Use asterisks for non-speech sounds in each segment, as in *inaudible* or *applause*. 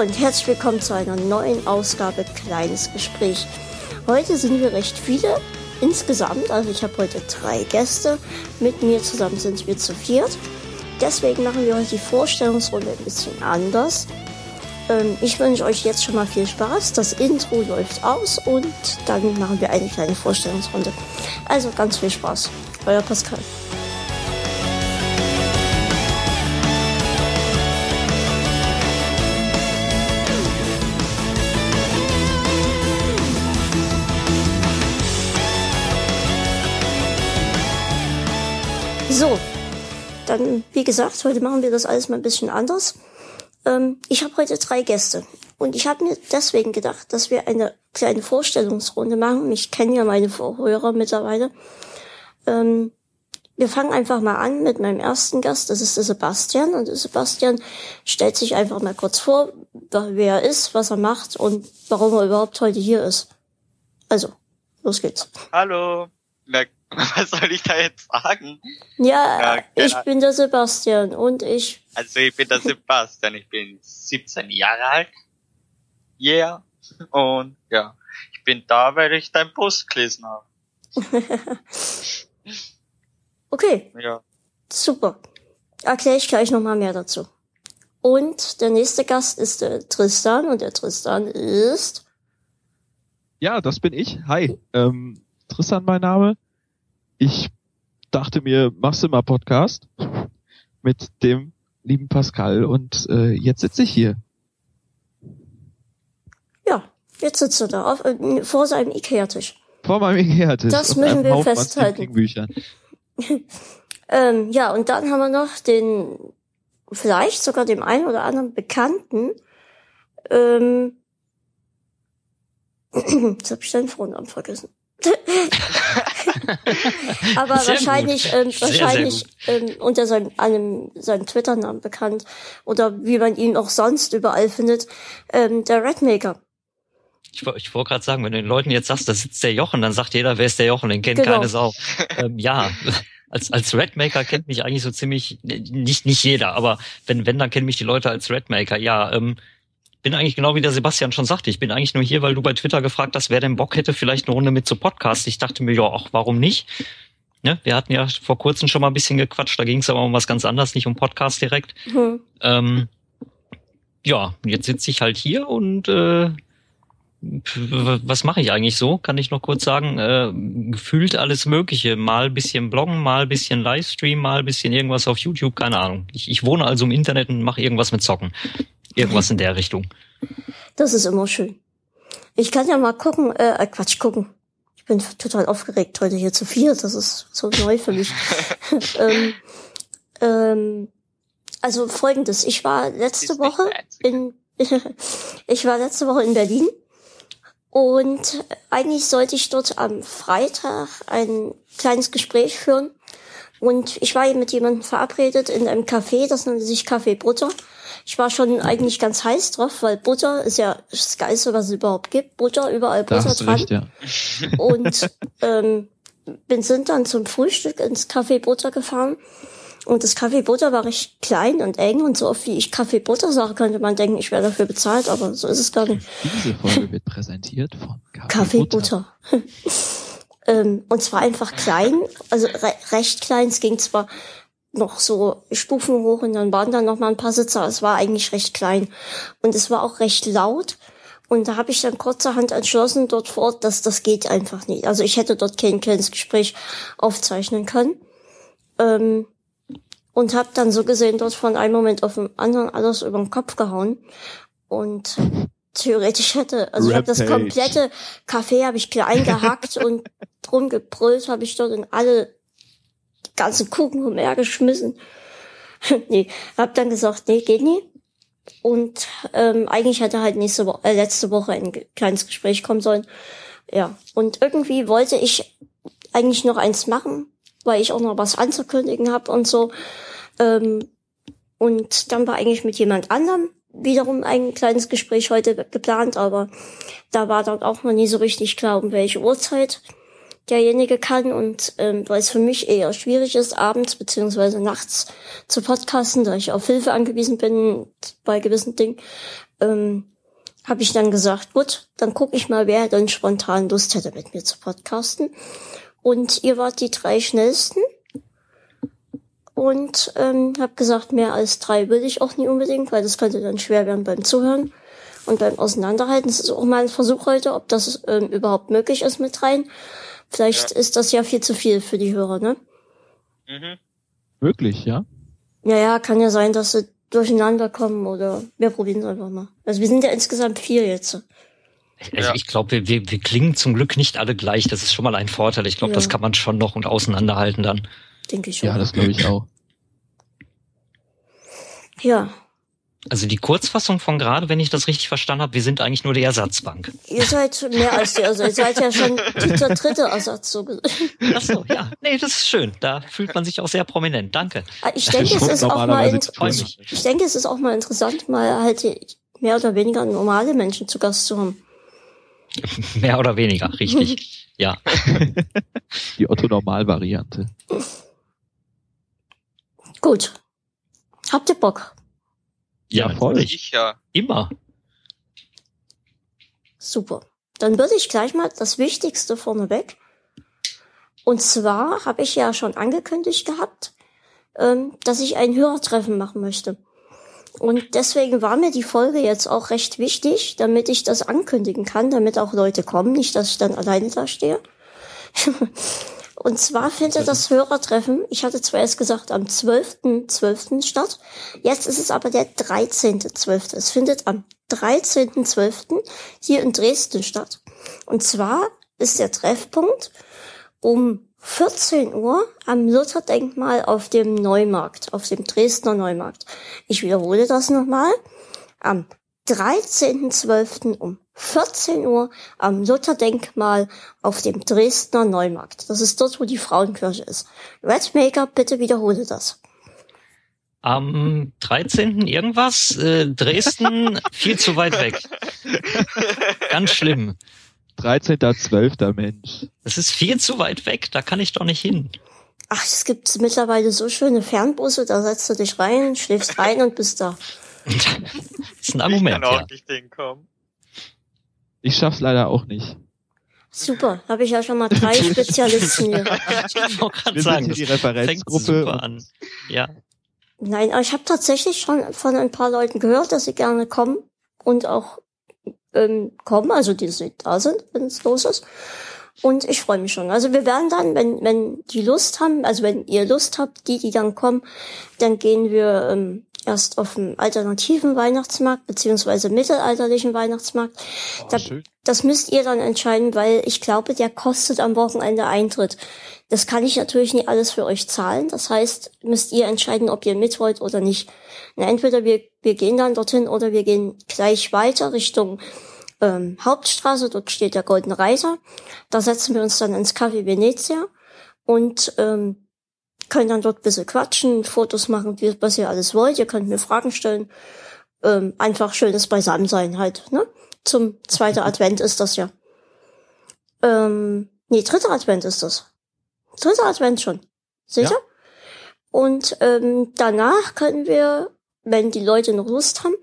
und herzlich willkommen zu einer neuen Ausgabe Kleines Gespräch. Heute sind wir recht viele insgesamt, also ich habe heute drei Gäste. Mit mir zusammen sind wir zu viert. Deswegen machen wir heute die Vorstellungsrunde ein bisschen anders. Ähm, ich wünsche euch jetzt schon mal viel Spaß. Das Intro läuft aus und dann machen wir eine kleine Vorstellungsrunde. Also ganz viel Spaß. Euer Pascal. So, dann, wie gesagt, heute machen wir das alles mal ein bisschen anders. Ähm, ich habe heute drei Gäste und ich habe mir deswegen gedacht, dass wir eine kleine Vorstellungsrunde machen. Ich kenne ja meine Vorhörer mittlerweile. Ähm, wir fangen einfach mal an mit meinem ersten Gast, das ist der Sebastian. Und der Sebastian stellt sich einfach mal kurz vor, wer er ist, was er macht und warum er überhaupt heute hier ist. Also, los geht's. Hallo. Na, *laughs* was soll ich da jetzt sagen? Ja, ja ich bin der Sebastian und ich. Also ich bin der Sebastian, ich bin 17 Jahre alt. Yeah. Und ja, ich bin da, weil ich dein Post gelesen habe. *laughs* okay. Ja. Super. Erkläre ich gleich nochmal mehr dazu. Und der nächste Gast ist der Tristan und der Tristan ist. Ja, das bin ich. Hi. Ähm, Tristan mein Name ich dachte mir, machst du mal Podcast mit dem lieben Pascal und äh, jetzt sitze ich hier. Ja, jetzt sitzt du da auf, äh, vor seinem Ikea-Tisch. Vor meinem Ikea-Tisch. Das müssen wir Haufen festhalten. *laughs* ähm, ja, und dann haben wir noch den, vielleicht sogar dem einen oder anderen Bekannten, ähm, *clears throat* jetzt habe ich deinen Vornamen vergessen. *laughs* *laughs* Aber sehr wahrscheinlich, ähm, wahrscheinlich sehr ähm, unter seinem, einem, seinem Twitter-Namen bekannt oder wie man ihn auch sonst überall findet, ähm, der Redmaker. Ich, ich wollte gerade sagen, wenn du den Leuten jetzt sagst, da sitzt der Jochen, dann sagt jeder, wer ist der Jochen, den kennt genau. keine Sau. ähm, ja, als, als Redmaker kennt mich eigentlich so ziemlich, nicht, nicht jeder, aber wenn, wenn, dann kennen mich die Leute als Redmaker. Ja, ähm, bin eigentlich genau wie der Sebastian schon sagte. Ich bin eigentlich nur hier, weil du bei Twitter gefragt hast, wer denn Bock hätte, vielleicht eine Runde mit zu Podcast. Ich dachte mir, ja, ach, warum nicht? Ne? Wir hatten ja vor kurzem schon mal ein bisschen gequatscht, da ging es aber um was ganz anderes, nicht um Podcast direkt. Mhm. Ähm, ja, jetzt sitze ich halt hier und äh, was mache ich eigentlich so? Kann ich noch kurz sagen, äh, gefühlt alles Mögliche. Mal bisschen bloggen, mal bisschen Livestream, mal bisschen irgendwas auf YouTube, keine Ahnung. Ich, ich wohne also im Internet und mache irgendwas mit Zocken. Irgendwas in der Richtung. Das ist immer schön. Ich kann ja mal gucken, äh, äh, Quatsch, gucken. Ich bin total aufgeregt heute hier zu vier. Das ist so neu für mich. *laughs* *laughs* ähm, ähm, also folgendes. Ich war letzte Woche in, *laughs* ich war letzte Woche in Berlin und eigentlich sollte ich dort am Freitag ein kleines Gespräch führen. Und ich war mit jemandem verabredet in einem Café, das nannte sich Café Butter. Ich war schon eigentlich ganz heiß drauf, weil Butter ist ja das Geilste, was es überhaupt gibt. Butter, überall Butter dran. Recht, ja. Und *laughs* ähm, bin sind dann zum Frühstück ins Café Butter gefahren. Und das Café Butter war recht klein und eng und so oft wie ich Kaffee Butter sage, könnte man denken, ich wäre dafür bezahlt, aber so ist es gar nicht. Diese Folge wird präsentiert von Kaffee, Butter. Butter. *laughs* ähm, und zwar einfach klein, also re recht klein. Es ging zwar noch so Stufen hoch und dann waren da noch mal ein paar Sitzer. Es war eigentlich recht klein und es war auch recht laut. Und da habe ich dann kurzerhand entschlossen dort vor Ort, dass das geht einfach nicht. Also ich hätte dort kein kleines Gespräch aufzeichnen können. Ähm, und habe dann so gesehen dort von einem Moment auf den anderen alles über den Kopf gehauen. Und theoretisch hätte, also ich habe das komplette Café habe ich klein gehackt und *laughs* drum gebrüllt habe ich dort in alle ganzen Kuchen umhergeschmissen. *laughs* nee, hab dann gesagt, nee, geht nie. Und ähm, eigentlich hätte halt nächste Woche, äh, letzte Woche ein kleines Gespräch kommen sollen. Ja, und irgendwie wollte ich eigentlich noch eins machen, weil ich auch noch was anzukündigen habe und so. Ähm, und dann war eigentlich mit jemand anderem wiederum ein kleines Gespräch heute geplant, aber da war dann auch noch nie so richtig klar, um welche Uhrzeit derjenige kann und ähm, weil es für mich eher schwierig ist, abends beziehungsweise nachts zu podcasten, da ich auf Hilfe angewiesen bin bei gewissen Dingen, ähm, habe ich dann gesagt, gut, dann gucke ich mal, wer dann spontan Lust hätte, mit mir zu podcasten. Und ihr wart die drei schnellsten. Und ähm, habe gesagt, mehr als drei würde ich auch nie unbedingt, weil das könnte dann schwer werden beim Zuhören und beim Auseinanderhalten. Das ist auch mal ein Versuch heute, ob das ähm, überhaupt möglich ist mit rein. Vielleicht ja. ist das ja viel zu viel für die Hörer, ne? Mhm. Möglich, ja? Ja, ja, kann ja sein, dass sie durcheinander kommen oder wir probieren es einfach mal. Also wir sind ja insgesamt vier jetzt. Also ja. ich glaube, wir, wir, wir klingen zum Glück nicht alle gleich. Das ist schon mal ein Vorteil. Ich glaube, ja. das kann man schon noch und auseinanderhalten dann. Denke ich schon. Ja, das glaube ich auch. Ja, also die Kurzfassung von gerade, wenn ich das richtig verstanden habe, wir sind eigentlich nur die Ersatzbank. Ihr seid mehr als die Ersatz. Ihr seid ja schon der dritte Ersatz so gesehen. Ach so, ja. Nee, das ist schön. Da fühlt man sich auch sehr prominent. Danke. Ah, ich denke, es ist auch mal ich, ich denke, es ist auch mal interessant, mal halt mehr oder weniger normale Menschen zu Gast zu haben. *laughs* mehr oder weniger, richtig. *laughs* ja. *laughs* Die Otto-Normal-Variante. Gut. Habt ihr Bock? Ja, voll. Ich ja. Immer. Super. Dann würde ich gleich mal das Wichtigste vorneweg. Und zwar habe ich ja schon angekündigt gehabt, ähm, dass ich ein Hörertreffen machen möchte. Und deswegen war mir die Folge jetzt auch recht wichtig, damit ich das ankündigen kann, damit auch Leute kommen, nicht, dass ich dann alleine da stehe. *laughs* Und zwar findet das Hörertreffen, ich hatte zwar erst gesagt, am 12.12. .12. statt. Jetzt ist es aber der 13.12. Es findet am 13.12. hier in Dresden statt. Und zwar ist der Treffpunkt um 14 Uhr am Lutherdenkmal auf dem Neumarkt, auf dem Dresdner Neumarkt. Ich wiederhole das nochmal. Am 13.12. um 14 Uhr am Lutherdenkmal auf dem Dresdner Neumarkt. Das ist dort, wo die Frauenkirche ist. Redmaker, bitte wiederhole das. Am 13. irgendwas? Äh, Dresden *laughs* viel zu weit weg. Ganz schlimm. 13.12. Mensch. Das ist viel zu weit weg, da kann ich doch nicht hin. Ach, es gibt mittlerweile so schöne Fernbusse, da setzt du dich rein, schläfst rein und bist da. Das ist ein Argument. Ich kann auch ja. nicht hinkommen. Ich schaff's leider auch nicht. Super, habe ich ja schon mal drei *laughs* Spezialisten hier. ich wollte gerade sagen, die Referenzgruppe. an. Ja. Nein, aber ich habe tatsächlich schon von ein paar Leuten gehört, dass sie gerne kommen und auch ähm, kommen, also die da sind, wenn es los ist. Und ich freue mich schon. Also wir werden dann, wenn, wenn die Lust haben, also wenn ihr Lust habt, die, die dann kommen, dann gehen wir ähm, erst auf dem alternativen Weihnachtsmarkt beziehungsweise mittelalterlichen Weihnachtsmarkt. Oh, da, das müsst ihr dann entscheiden, weil ich glaube, der kostet am Wochenende Eintritt. Das kann ich natürlich nicht alles für euch zahlen. Das heißt, müsst ihr entscheiden, ob ihr mit wollt oder nicht. Na, entweder wir, wir gehen dann dorthin oder wir gehen gleich weiter Richtung ähm, Hauptstraße. Dort steht der Golden Reiter. Da setzen wir uns dann ins Café Venezia und ähm, können dann dort ein bisschen quatschen, Fotos machen, was ihr alles wollt. Ihr könnt mir Fragen stellen. Ähm, einfach schönes Beisammensein halt, ne? Zum zweiten Advent ist das ja. Ähm, nee, dritter Advent ist das. Dritter Advent schon. Sicher? Ja. Und ähm, danach können wir, wenn die Leute noch Lust haben,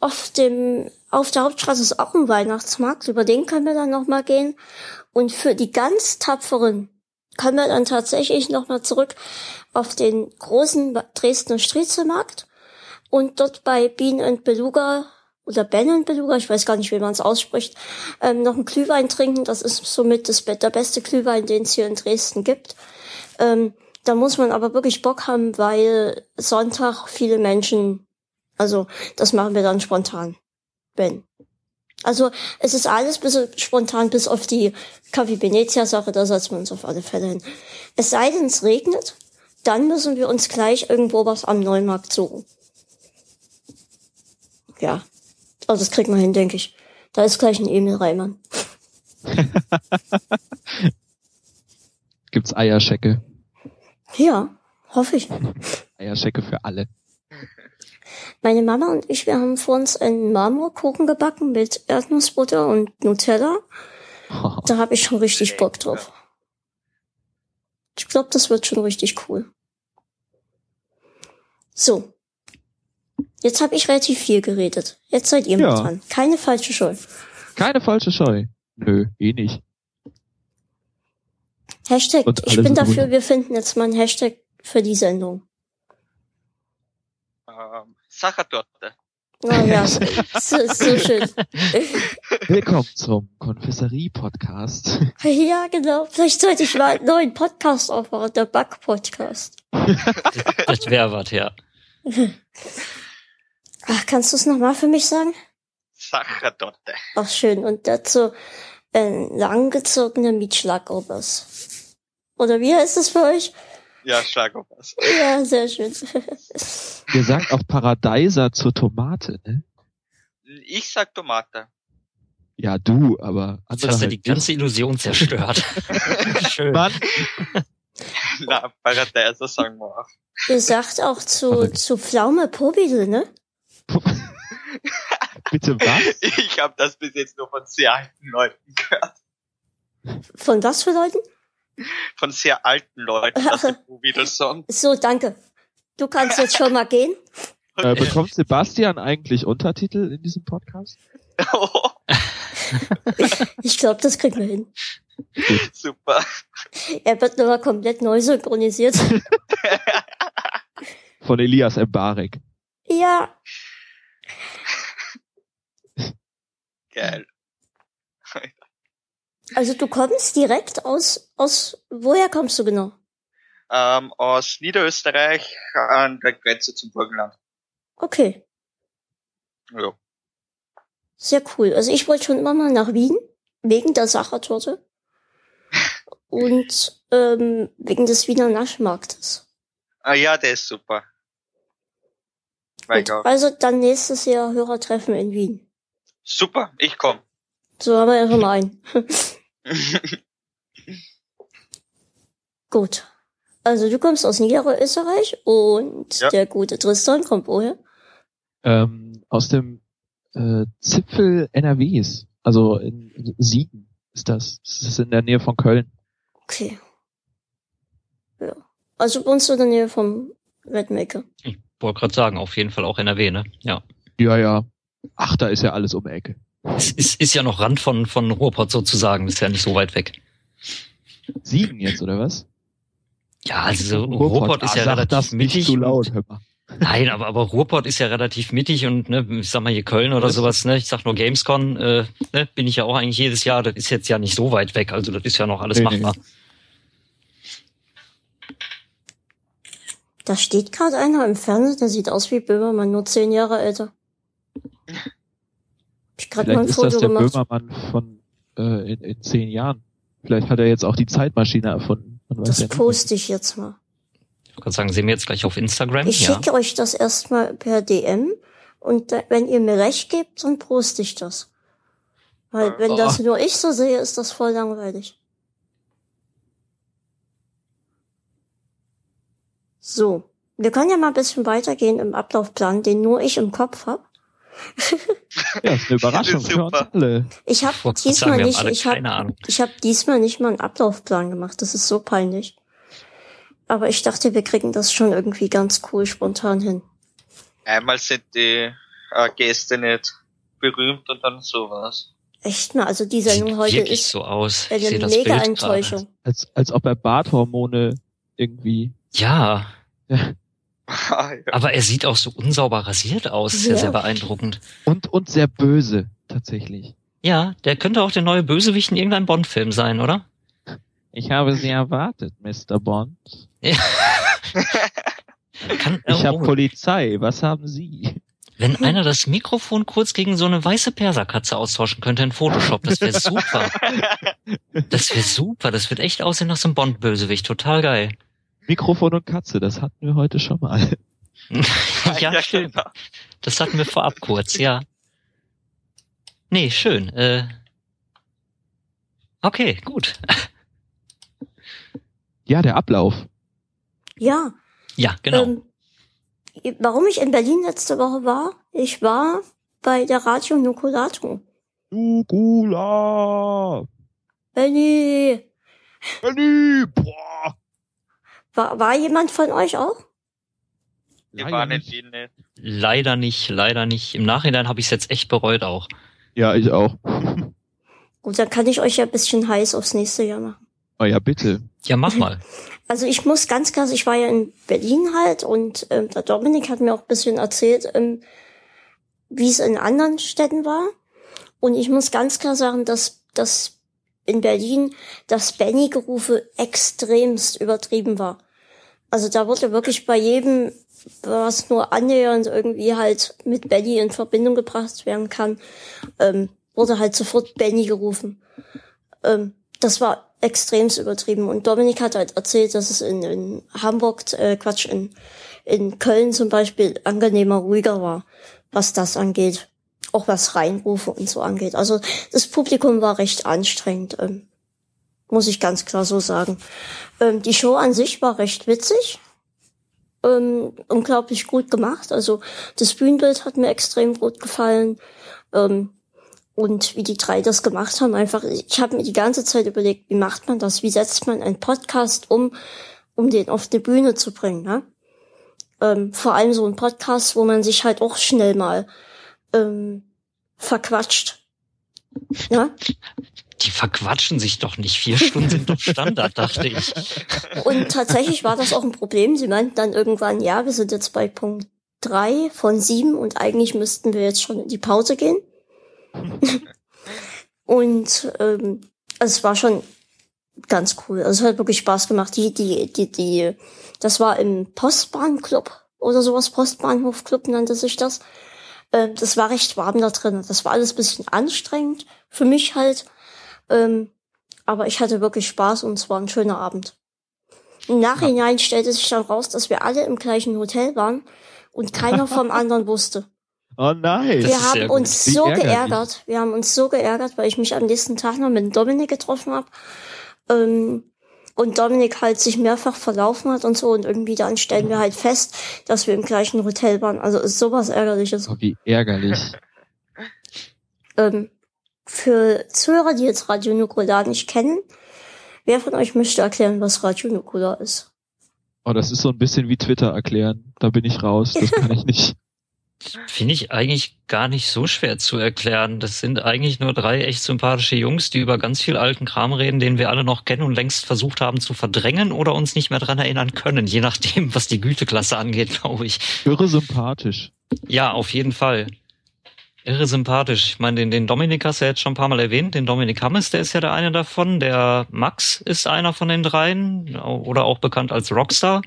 auf dem auf der Hauptstraße ist auch ein Weihnachtsmarkt, über den können wir dann nochmal gehen. Und für die ganz tapferen können wir dann tatsächlich nochmal zurück auf den großen Dresdner Striezelmarkt und dort bei Bean und Beluga oder Ben und Beluga, ich weiß gar nicht, wie man es ausspricht, ähm, noch einen Glühwein trinken. Das ist somit das, der beste Glühwein, den es hier in Dresden gibt. Ähm, da muss man aber wirklich Bock haben, weil Sonntag viele Menschen, also das machen wir dann spontan. Ben. Also es ist alles bisschen spontan, bis auf die Kaffee Venezia Sache, da setzen wir uns auf alle Fälle hin. Es sei denn, es regnet, dann müssen wir uns gleich irgendwo was am Neumarkt suchen. Ja, also das kriegt man hin, denke ich. Da ist gleich ein Emil Reimann. *laughs* Gibt's Eierschecke? Ja, hoffe ich. *laughs* Eierschecke für alle. Meine Mama und ich, wir haben vor uns einen Marmorkuchen gebacken mit Erdnussbutter und Nutella. *laughs* Da habe ich schon richtig Bock drauf. Ich glaube, das wird schon richtig cool. So. Jetzt habe ich relativ viel geredet. Jetzt seid ihr ja. mit dran. Keine falsche Scheu. Keine falsche Scheu. Nö, eh nicht. Hashtag, ich bin dafür, gut. wir finden jetzt mal einen Hashtag für die Sendung. Sachertorte. Oh ja, *laughs* so, so, schön. *laughs* Willkommen zum Konfessorie-Podcast. *laughs* Ja, genau. Vielleicht sollte ich mal einen neuen Podcast aufbauen, der Bug-Podcast. das wäre was, ja. Ach, kannst du es nochmal für mich sagen? Sachertorte. Ach, schön. Und dazu ein langgezogener Mietschlagobers. Oder wie heißt es für euch? Ja, Schlagobers. Ja, sehr schön. Ihr sagt auch Paradeiser zur Tomate, ne? Ich sag Tomate. Ja, du, aber Jetzt hast du halt die ganze Illusion zerstört. *laughs* Schön. Mann. *laughs* Na, Paradeiser sagen wir auch. Ihr sagt auch zu, zu Pflaume Pobidel, ne? *laughs* Bitte was? Ich habe das bis jetzt nur von sehr alten Leuten gehört. Von was für Leuten? Von sehr alten Leuten, dass sie Beatles Song. So, danke. Du kannst jetzt schon mal gehen. *laughs* Äh, bekommt Sebastian eigentlich Untertitel in diesem Podcast? Oh. *laughs* ich glaube, das kriegen wir hin. Super. Er wird nochmal komplett neu synchronisiert. *laughs* Von Elias Mbarek. Ja. Geil. Also du kommst direkt aus, aus, woher kommst du genau? Ähm, aus Niederösterreich an der Grenze zum Burgenland. Okay. Ja. Sehr cool. Also ich wollte schon immer mal nach Wien, wegen der Sachertorte. *laughs* und ähm, wegen des Wiener Naschmarktes. Ah ja, der ist super. Gut, also dann nächstes Jahr Hörertreffen in Wien. Super, ich komm. So haben wir ja schon mal einen. *laughs* *laughs* Gut. Also du kommst aus Niederösterreich und ja. der gute Tristan kommt woher? Ähm, aus dem äh, Zipfel NRWs. Also in Siegen ist das. Das ist in der Nähe von Köln. Okay. Ja. Also wohnst du in der Nähe vom Redmaker? Ich wollte gerade sagen, auf jeden Fall auch NRW, ne? Ja. Ja, ja. Ach, da ist ja alles um die Ecke. Es ist, ist ja noch Rand von, von Ruhrpott sozusagen, ist ja nicht so weit weg. Siegen jetzt, oder was? Ja, also Ruhrpott, Ruhrpott ist ja ah, relativ das mittig. Nicht zu laut, hör mal. Nein, aber, aber Ruhrpott ist ja relativ mittig und ne, ich sag mal hier Köln oder sowas, ne, ich sag nur Gamescon, äh, ne, bin ich ja auch eigentlich jedes Jahr, das ist jetzt ja nicht so weit weg, also das ist ja noch alles nee, machbar. Nee. Da steht gerade einer im Fernsehen, der sieht aus wie Böhmermann, nur zehn Jahre älter. *laughs* Ich gerade mal ein Foto ist das der gemacht. Böhmermann von äh, in, in zehn Jahren. Vielleicht hat er jetzt auch die Zeitmaschine erfunden. Das ja poste ich jetzt mal. Ich kann sagen, sehen wir jetzt gleich auf Instagram. Ich ja. schicke euch das erstmal per DM und da, wenn ihr mir recht gebt, dann poste ich das. Weil wenn oh. das nur ich so sehe, ist das voll langweilig. So, wir können ja mal ein bisschen weitergehen im Ablaufplan, den nur ich im Kopf hab. Ja, ist eine *laughs* Überraschung für uns alle. Ich habe diesmal nicht, ich habe ich hab diesmal nicht mal einen Ablaufplan gemacht. Das ist so peinlich. Aber ich dachte, wir kriegen das schon irgendwie ganz cool spontan hin. Einmal sind die äh, Gäste nicht berühmt und dann sowas. Echt mal, also die Sendung heute ist so aus. eine mega Enttäuschung. Als, als ob er Barthormone irgendwie ja. ja. Aber er sieht auch so unsauber rasiert aus. Ja. Sehr, sehr beeindruckend. Und, und sehr böse, tatsächlich. Ja, der könnte auch der neue Bösewicht in irgendeinem Bond-Film sein, oder? Ich habe Sie erwartet, Mr. Bond. Ja. *laughs* Kann, ich habe oh. Polizei. Was haben Sie? Wenn einer das Mikrofon kurz gegen so eine weiße Perserkatze austauschen könnte in Photoshop, das wäre super. *laughs* Das wäre super. Das wird echt aussehen nach so einem Bond-Bösewicht. Total geil. Mikrofon und Katze, das hatten wir heute schon mal. *laughs* ja, ja, stimmt. Genau. Das hatten wir vorab kurz, ja. Nee, schön. Äh, okay, gut. *laughs* Ja, der Ablauf. Ja. Ja, genau. Ähm, warum ich in Berlin letzte Woche war, ich war bei der Radio Nukulato. Nukula! Benny! Benny! Boah! War, war jemand von euch auch? Wir waren in Wien nicht. Leider nicht, leider nicht. Im Nachhinein habe ich es jetzt echt bereut auch. Ja, ich auch. *laughs* Gut, dann kann ich euch ja ein bisschen heiß aufs nächste Jahr machen. Oh ja, bitte. Ja, mach *laughs* mal. Also ich muss ganz klar, ich war ja in Berlin halt und ähm, der Dominik hat mir auch ein bisschen erzählt, ähm, wie es in anderen Städten war. Und ich muss ganz klar sagen, dass, dass in Berlin das Benny-Gerufe extremst übertrieben war. Also da wurde wirklich bei jedem, was nur annähernd irgendwie halt mit Benny in Verbindung gebracht werden kann, ähm, wurde halt sofort Benny gerufen. Ähm, das war extremst übertrieben. Und Dominik hat halt erzählt, dass es in, in Hamburg, äh, Quatsch, in, in Köln zum Beispiel angenehmer, ruhiger war, was das angeht. Auch was Reinrufe und so angeht. Also das Publikum war recht anstrengend, ähm, muss ich ganz klar so sagen. Ähm, die Show an sich war recht witzig. Ähm, unglaublich gut gemacht. Also das Bühnenbild hat mir extrem gut gefallen. Ähm, und wie die drei das gemacht haben, einfach, ich habe mir die ganze Zeit überlegt, wie macht man das? Wie setzt man einen Podcast um, um den auf die Bühne zu bringen? Ne? Ähm, vor allem so ein Podcast, wo man sich halt auch schnell mal ähm, verquatscht. Ja? Die verquatschen sich doch nicht. Vier Stunden sind doch Standard, dachte ich. Und tatsächlich war das auch ein Problem. Sie meinten dann irgendwann, ja, wir sind jetzt bei Punkt drei von sieben und eigentlich müssten wir jetzt schon in die Pause gehen. *laughs* und ähm, also es war schon ganz cool. Also es hat wirklich Spaß gemacht. Die, die, die, die, das war im Postbahnclub oder sowas, Postbahnhofclub nannte sich das. Ähm, das war recht warm da drin. Das war alles bisschen anstrengend für mich halt. Ähm, aber ich hatte wirklich Spaß und es war ein schöner Abend. Im Nachhinein stellte sich dann raus, dass wir alle im gleichen Hotel waren und keiner *laughs* vom anderen wusste. Oh nein. Wir haben uns so geärgert. Wir haben uns so geärgert, weil ich mich am nächsten Tag noch mit Dominik getroffen habe. Ähm, und Dominik halt sich mehrfach verlaufen hat und so und irgendwie dann stellen wir halt fest, dass wir im gleichen Hotel waren. Also ist sowas ärgerliches. Oh, wie ärgerlich. ähm, für Zuhörer, die jetzt Radio Nukular nicht kennen, wer von euch möchte erklären, was Radio Nukular ist? Oh, das ist so ein bisschen wie Twitter erklären. Da bin ich raus. Das kann ich nicht. *laughs* Finde ich eigentlich gar nicht so schwer zu erklären. Das sind eigentlich nur drei echt sympathische Jungs, die über ganz viel alten Kram reden, den wir alle noch kennen und längst versucht haben zu verdrängen oder uns nicht mehr dran erinnern können, je nachdem, was die Güteklasse angeht, *laughs* glaube ich. Irre sympathisch. Ja, auf jeden Fall. Irre sympathisch. Ich meine, den, den Dominik hast du ja jetzt schon ein paar Mal erwähnt. Den Dominik Hammes, der ist ja der eine davon. Der Max ist einer von den dreien oder auch bekannt als Rockstar.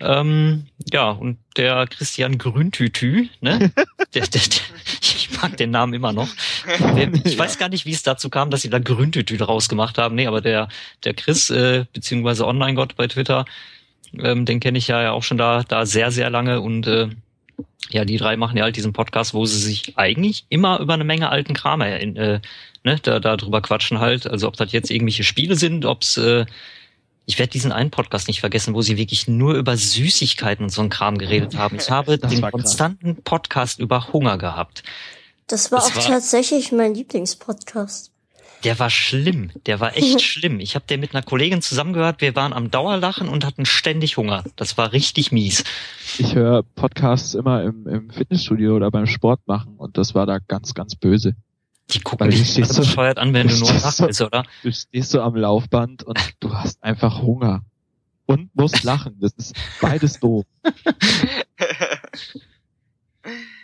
Ähm, ja, und der Christian Grüntütü, ne? *laughs* der, der, der, ich mag den Namen immer noch. Ich weiß gar nicht, wie es dazu kam, dass sie da Grüntütü draus gemacht haben. Nee, aber der, der Chris, äh, beziehungsweise Online-Gott bei Twitter, ähm, den kenne ich ja auch schon da, da sehr, sehr lange und äh, ja, die drei machen ja halt diesen Podcast, wo sie sich eigentlich immer über eine Menge alten Kram äh, ne, da, da drüber quatschen halt. Also ob das jetzt irgendwelche Spiele sind, ob's äh, ich werde diesen einen Podcast nicht vergessen, wo sie wirklich nur über Süßigkeiten und so einen Kram geredet haben. Ich *laughs* habe das den konstanten Podcast über Hunger gehabt. Das war das auch war, tatsächlich mein Lieblingspodcast. Der war schlimm, der war echt *laughs* schlimm. Ich habe den mit einer Kollegin zusammengehört, wir waren am Dauerlachen und hatten ständig Hunger. Das war richtig mies. Ich höre Podcasts immer im, im Fitnessstudio oder beim Sport machen und das war da ganz, ganz böse. Die gucken dich so bescheuert an, wenn du nur wach bist, oder? Du stehst so am Laufband und du hast einfach Hunger. Und musst lachen. Das ist beides doof. *laughs*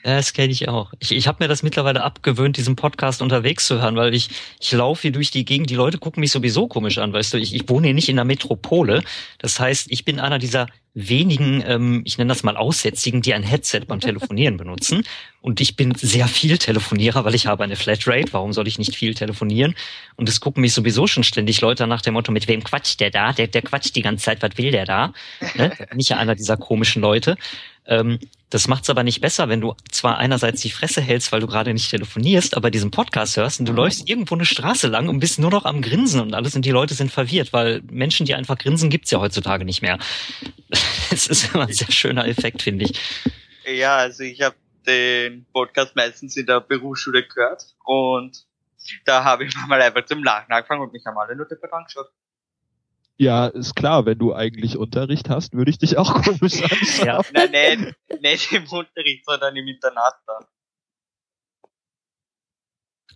Ja, das kenne ich auch. Ich, ich habe mir das mittlerweile abgewöhnt, diesen Podcast unterwegs zu hören, weil ich, ich laufe hier durch die Gegend, die Leute gucken mich sowieso komisch an, weißt du, ich, ich wohne hier nicht in der Metropole. Das heißt, ich bin einer dieser wenigen, ähm, ich nenne das mal Aussätzigen, die ein Headset beim Telefonieren benutzen. Und ich bin sehr viel Telefonierer, weil ich habe eine Flatrate. Warum soll ich nicht viel telefonieren? Und es gucken mich sowieso schon ständig Leute nach dem Motto, mit wem quatscht der da? Der, der quatscht die ganze Zeit, was will der da? Ne? Nicht einer dieser komischen Leute. Ähm, das macht's aber nicht besser, wenn du zwar einerseits die Fresse hältst, weil du gerade nicht telefonierst, aber diesen Podcast hörst und du läufst irgendwo eine Straße lang und bist nur noch am Grinsen und alles und die Leute sind verwirrt, weil Menschen, die einfach grinsen, gibt's ja heutzutage nicht mehr. *laughs* Es ist immer ein sehr schöner Effekt, finde ich. Ja, also ich habe den Podcast meistens in der Berufsschule gehört und da habe ich *laughs* mal einfach zum Lachen angefangen und mich haben alle nur dafür angeschaut. Ja, ist klar, wenn du eigentlich Unterricht hast, würde ich dich auch *laughs* komisch anschauen. Ja. Nein, nein, nicht im Unterricht, sondern im Internat dann.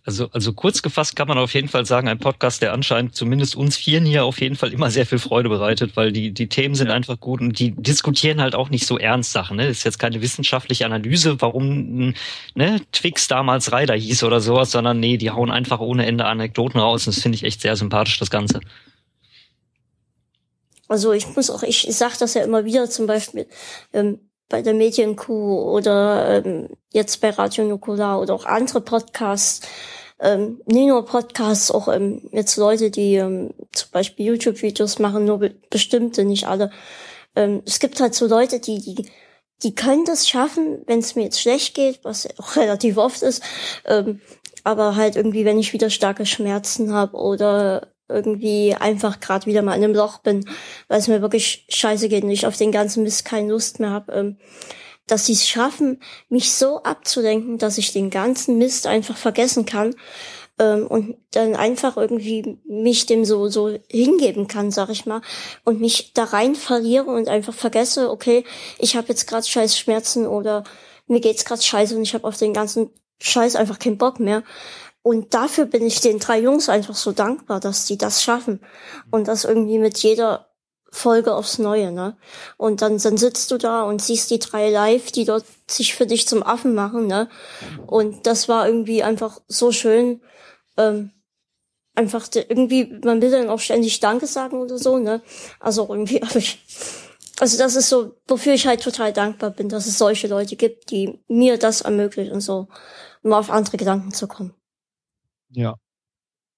Also, also kurz gefasst kann man auf jeden Fall sagen, ein Podcast, der anscheinend zumindest uns Vieren hier auf jeden Fall immer sehr viel Freude bereitet, weil die, die Themen sind einfach gut und die diskutieren halt auch nicht so ernst Sachen. Ne? Ist jetzt keine wissenschaftliche Analyse, warum ne, Twix damals Ryder hieß oder sowas, sondern nee, die hauen einfach ohne Ende Anekdoten raus und das finde ich echt sehr sympathisch, das Ganze. Also ich muss auch, ich, sage das ja immer wieder, zum Beispiel ähm, bei der Medienkuh oder ähm, jetzt bei Radio Nukular oder auch andere Podcasts, ähm, nicht nur Podcasts, auch ähm, jetzt Leute, die ähm, zum Beispiel YouTube-Videos machen, nur be bestimmte, nicht alle. Ähm, es gibt halt so Leute, die, die, die können das schaffen, wenn es mir jetzt schlecht geht, was auch *laughs* relativ oft ist, ähm, aber halt irgendwie, wenn ich wieder starke Schmerzen habe oder irgendwie einfach gerade wieder mal in einem Loch bin, weil es mir wirklich scheiße geht und ich auf den ganzen Mist keine Lust mehr habe, ähm, dass sie es schaffen, mich so abzulenken, dass ich den ganzen Mist einfach vergessen kann ähm, und dann einfach irgendwie mich dem so so hingeben kann, sag ich mal, und mich da rein verliere und einfach vergesse, okay, ich habe jetzt gerade scheiß Schmerzen oder mir geht's gerade scheiße und ich habe auf den ganzen Scheiß einfach keinen Bock mehr. Und dafür bin ich den drei Jungs einfach so dankbar, dass die das schaffen. Und das irgendwie mit jeder Folge aufs Neue, ne? Und dann, dann sitzt du da und siehst die drei live, die dort sich für dich zum Affen machen, ne? Und das war irgendwie einfach so schön. Ähm, einfach irgendwie, man will dann auch ständig Danke sagen oder so, ne? Also irgendwie *laughs* habe ich, also das ist so, wofür ich halt total dankbar bin, dass es solche Leute gibt, die mir das ermöglichen, so mal auf andere Gedanken zu kommen. Ja,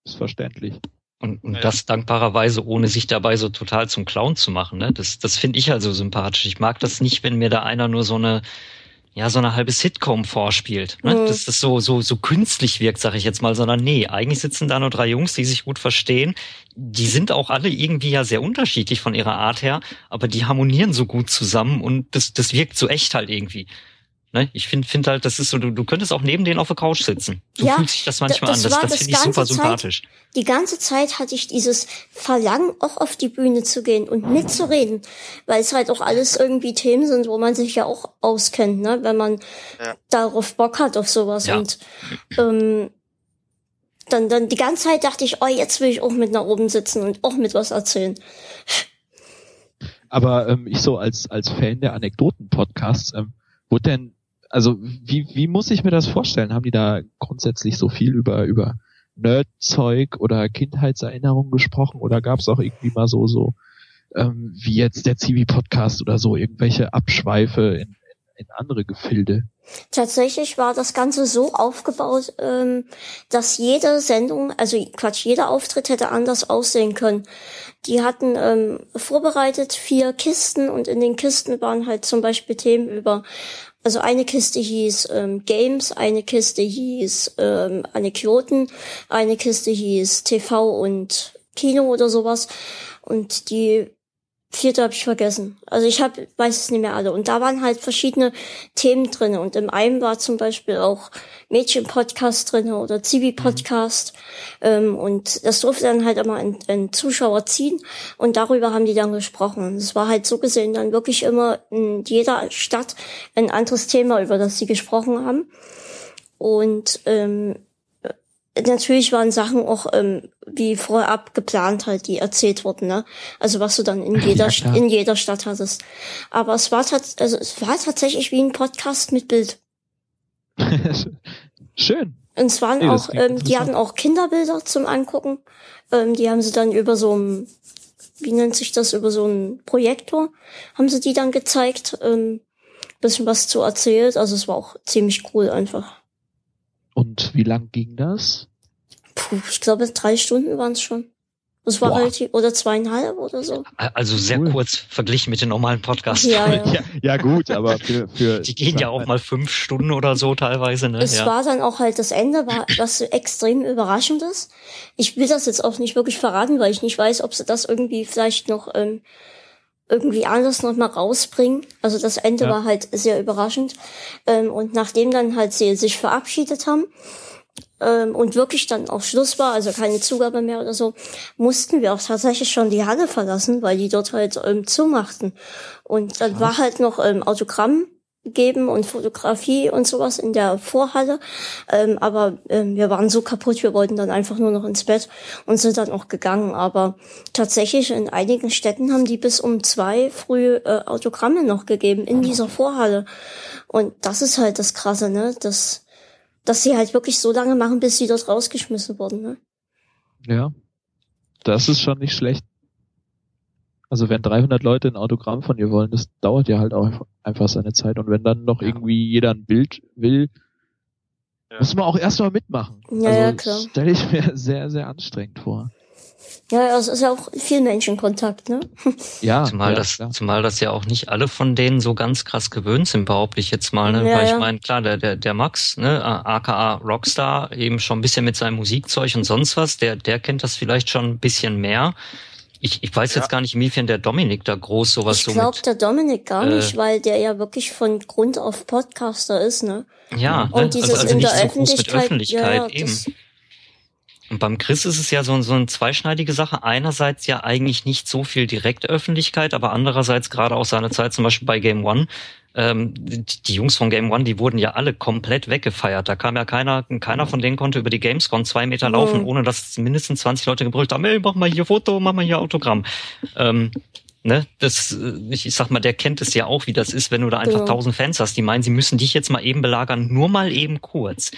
ist verständlich. Und, und ja. das dankbarerweise, ohne sich dabei so total zum Clown zu machen. Ne? Das, das finde ich also sympathisch. Ich mag das nicht, wenn mir da einer nur so eine, ja, so eine halbe Sitcom vorspielt. Ne? Mhm. Dass das so, so, so künstlich wirkt, sag ich jetzt mal, sondern nee, eigentlich sitzen da nur drei Jungs, die sich gut verstehen. Die sind auch alle irgendwie ja sehr unterschiedlich von ihrer Art her, aber die harmonieren so gut zusammen und das, das wirkt so echt halt irgendwie. Ne? Ich finde find halt, das ist so, du, du könntest auch neben denen auf der Couch sitzen. So ja, fühlt sich das manchmal das an. Das, das, das finde ich super Zeit, sympathisch. Die ganze Zeit hatte ich dieses Verlangen, auch auf die Bühne zu gehen und mitzureden, weil es halt auch alles irgendwie Themen sind, wo man sich ja auch auskennt, ne? wenn man ja. darauf Bock hat, auf sowas. Ja. Und ähm, dann, dann die ganze Zeit dachte ich, oh, jetzt will ich auch mit nach oben sitzen und auch mit was erzählen. Aber ähm, ich so als, als Fan der Anekdoten-Podcasts, ähm, wurde denn also wie, wie muss ich mir das vorstellen? Haben die da grundsätzlich so viel über, über Nerdzeug oder Kindheitserinnerungen gesprochen oder gab es auch irgendwie mal so, so ähm, wie jetzt der Zivi-Podcast oder so, irgendwelche Abschweife in, in andere Gefilde? Tatsächlich war das Ganze so aufgebaut, ähm, dass jede Sendung, also Quatsch, jeder Auftritt hätte anders aussehen können. Die hatten ähm, vorbereitet vier Kisten und in den Kisten waren halt zum Beispiel Themen über also eine Kiste hieß ähm, Games, eine Kiste hieß ähm, Anekdoten, eine Kiste hieß TV und Kino oder sowas. Und die vierte habe ich vergessen. Also ich hab, weiß es nicht mehr alle. Und da waren halt verschiedene Themen drinne. Und im einen war zum Beispiel auch Mädchen-Podcast drinne oder Zivi-Podcast. Mhm. Ähm, und das durfte dann halt immer ein, ein, Zuschauer ziehen. Und darüber haben die dann gesprochen. Und es war halt so gesehen dann wirklich immer in jeder Stadt ein anderes Thema, über das sie gesprochen haben. Und ähm, natürlich waren Sachen auch ähm, wie vorab geplant halt, die erzählt wurden, ne? Also was du dann in jeder ja, in jeder Stadt hattest. Aber es war also es war tatsächlich wie ein Podcast mit Bild. *laughs* Schön. Und es waren nee, auch, ähm, die hatten auch Kinderbilder zum Angucken. Ähm, die haben sie dann über so ein, wie nennt sich das, über so ein Projektor, haben sie die dann gezeigt, ähm, bisschen was zu erzählt. Also es war auch ziemlich cool einfach. Und wie lang ging das? Puh, ich glaube, drei Stunden waren es schon. Das war Boah. relativ, oder zweieinhalb oder so. Also sehr cool. kurz verglichen mit den normalen Podcasts. Ja, *laughs* ja. ja, ja gut, aber für, für *laughs* Die gehen ja auch mal fünf Stunden oder so teilweise, ne? Es ja. war dann auch halt das Ende, war was extrem überraschendes. Ich will das jetzt auch nicht wirklich verraten, weil ich nicht weiß, ob sie das irgendwie vielleicht noch ähm, irgendwie anders noch mal rausbringen. Also das Ende ja. war halt sehr überraschend. Ähm, und nachdem dann halt sie sich verabschiedet haben, ähm, und wirklich dann auch Schluss war, also keine Zugabe mehr oder so, mussten wir auch tatsächlich schon die Halle verlassen, weil die dort halt ähm, zumachten. Und dann war halt noch ähm, Autogramm geben und Fotografie und sowas in der Vorhalle. Ähm, aber ähm, wir waren so kaputt, wir wollten dann einfach nur noch ins Bett und sind dann auch gegangen. Aber tatsächlich in einigen Städten haben die bis um zwei früh äh, Autogramme noch gegeben in dieser Vorhalle. Und das ist halt das Krasse, ne? Dass, dass sie halt wirklich so lange machen, bis sie dort rausgeschmissen wurden, ne? Ja. Das ist schon nicht schlecht. Also wenn 300 Leute ein Autogramm von dir wollen, das dauert ja halt auch einfach seine Zeit. Und wenn dann noch ja. irgendwie jeder ein Bild will, ja. muss man auch erstmal mitmachen. Ja, also ja, klar. Stelle ich mir *laughs* sehr, sehr anstrengend vor. Ja, es ist ja auch viel Menschenkontakt, ne? *laughs* Ja. Zumal ja, das, klar. zumal das ja auch nicht alle von denen so ganz krass gewöhnt sind, behaupte ich jetzt mal, ne? Ja, Weil ich ja. meine, klar, der, der, der Max, ne, aka Rockstar, eben schon ein bisschen mit seinem Musikzeug und sonst was, der, der kennt das vielleicht schon ein bisschen mehr. Ich, ich weiß ja. jetzt gar nicht, inwiefern der Dominik da groß sowas ich so Ich glaube der Dominik gar äh, nicht, weil der ja wirklich von Grund auf Podcaster ist, ne? Ja, und ne? dieses also, also in der so Öffentlichkeit, Öffentlichkeit ja, eben. Und beim Chris ist es ja so, so eine zweischneidige Sache. Einerseits ja eigentlich nicht so viel direkte Öffentlichkeit, aber andererseits gerade auch seine Zeit zum Beispiel bei Game One ähm, die Jungs von Game One, die wurden ja alle komplett weggefeiert. Da kam ja keiner, keiner von denen konnte über die Gamescom zwei Meter laufen, ohne dass mindestens 20 Leute gebrüllt haben, ey, mach mal hier Foto, mach mal hier Autogramm. Ähm, ne, das, äh, ich, ich sag mal, der kennt es ja auch, wie das ist, wenn du da einfach tausend ja. Fans hast, die meinen, sie müssen dich jetzt mal eben belagern, nur mal eben kurz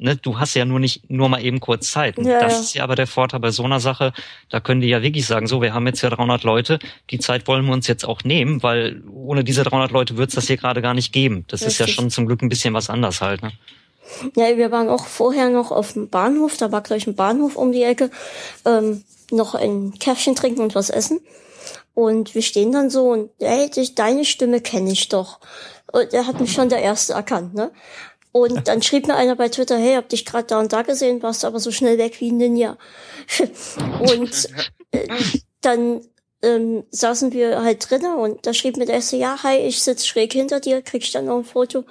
ne, du hast ja nur nicht nur mal eben kurz Zeit. Ja, das ja. ist ja aber der Vorteil bei so einer Sache. Da können die ja wirklich sagen, so, wir haben jetzt ja 300 Leute, die Zeit wollen wir uns jetzt auch nehmen, weil ohne diese 300 Leute wird es das hier gerade gar nicht geben. Das Richtig. ist ja schon zum Glück ein bisschen was anders halt. Ne? Ja, wir waren auch vorher noch auf dem Bahnhof, da war gleich ein Bahnhof um die Ecke, ähm, noch ein Käffchen trinken und was essen. Und wir stehen dann so und, hey, deine Stimme kenne ich doch. Und er hat mich schon der Erste erkannt, ne? Und dann schrieb mir einer bei Twitter, hey, hab dich gerade da und da gesehen, warst aber so schnell weg wie ein Ninja. *laughs* und äh, dann ähm, saßen wir halt drinnen und da schrieb mir der erste, ja, hi, ich sitz schräg hinter dir, krieg ich dann noch ein Foto.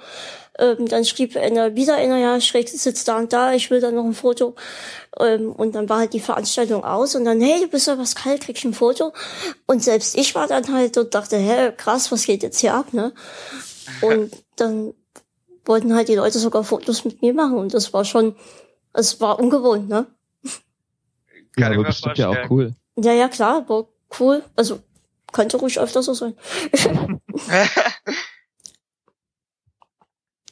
Ähm, dann schrieb einer wieder einer, ja, schräg sitzt da und da, ich will dann noch ein Foto. Ähm, und dann war halt die Veranstaltung aus und dann, hey, du bist ja was kalt, krieg ich ein Foto. Und selbst ich war dann halt und dachte, hä, krass, was geht jetzt hier ab, ne? Und dann wollten halt die Leute sogar Fotos mit mir machen und das war schon, es war ungewohnt, ne? Ja, aber bestimmt ja auch cool. Ja, ja, klar, war cool. Also, könnte ruhig öfter so sein. *laughs*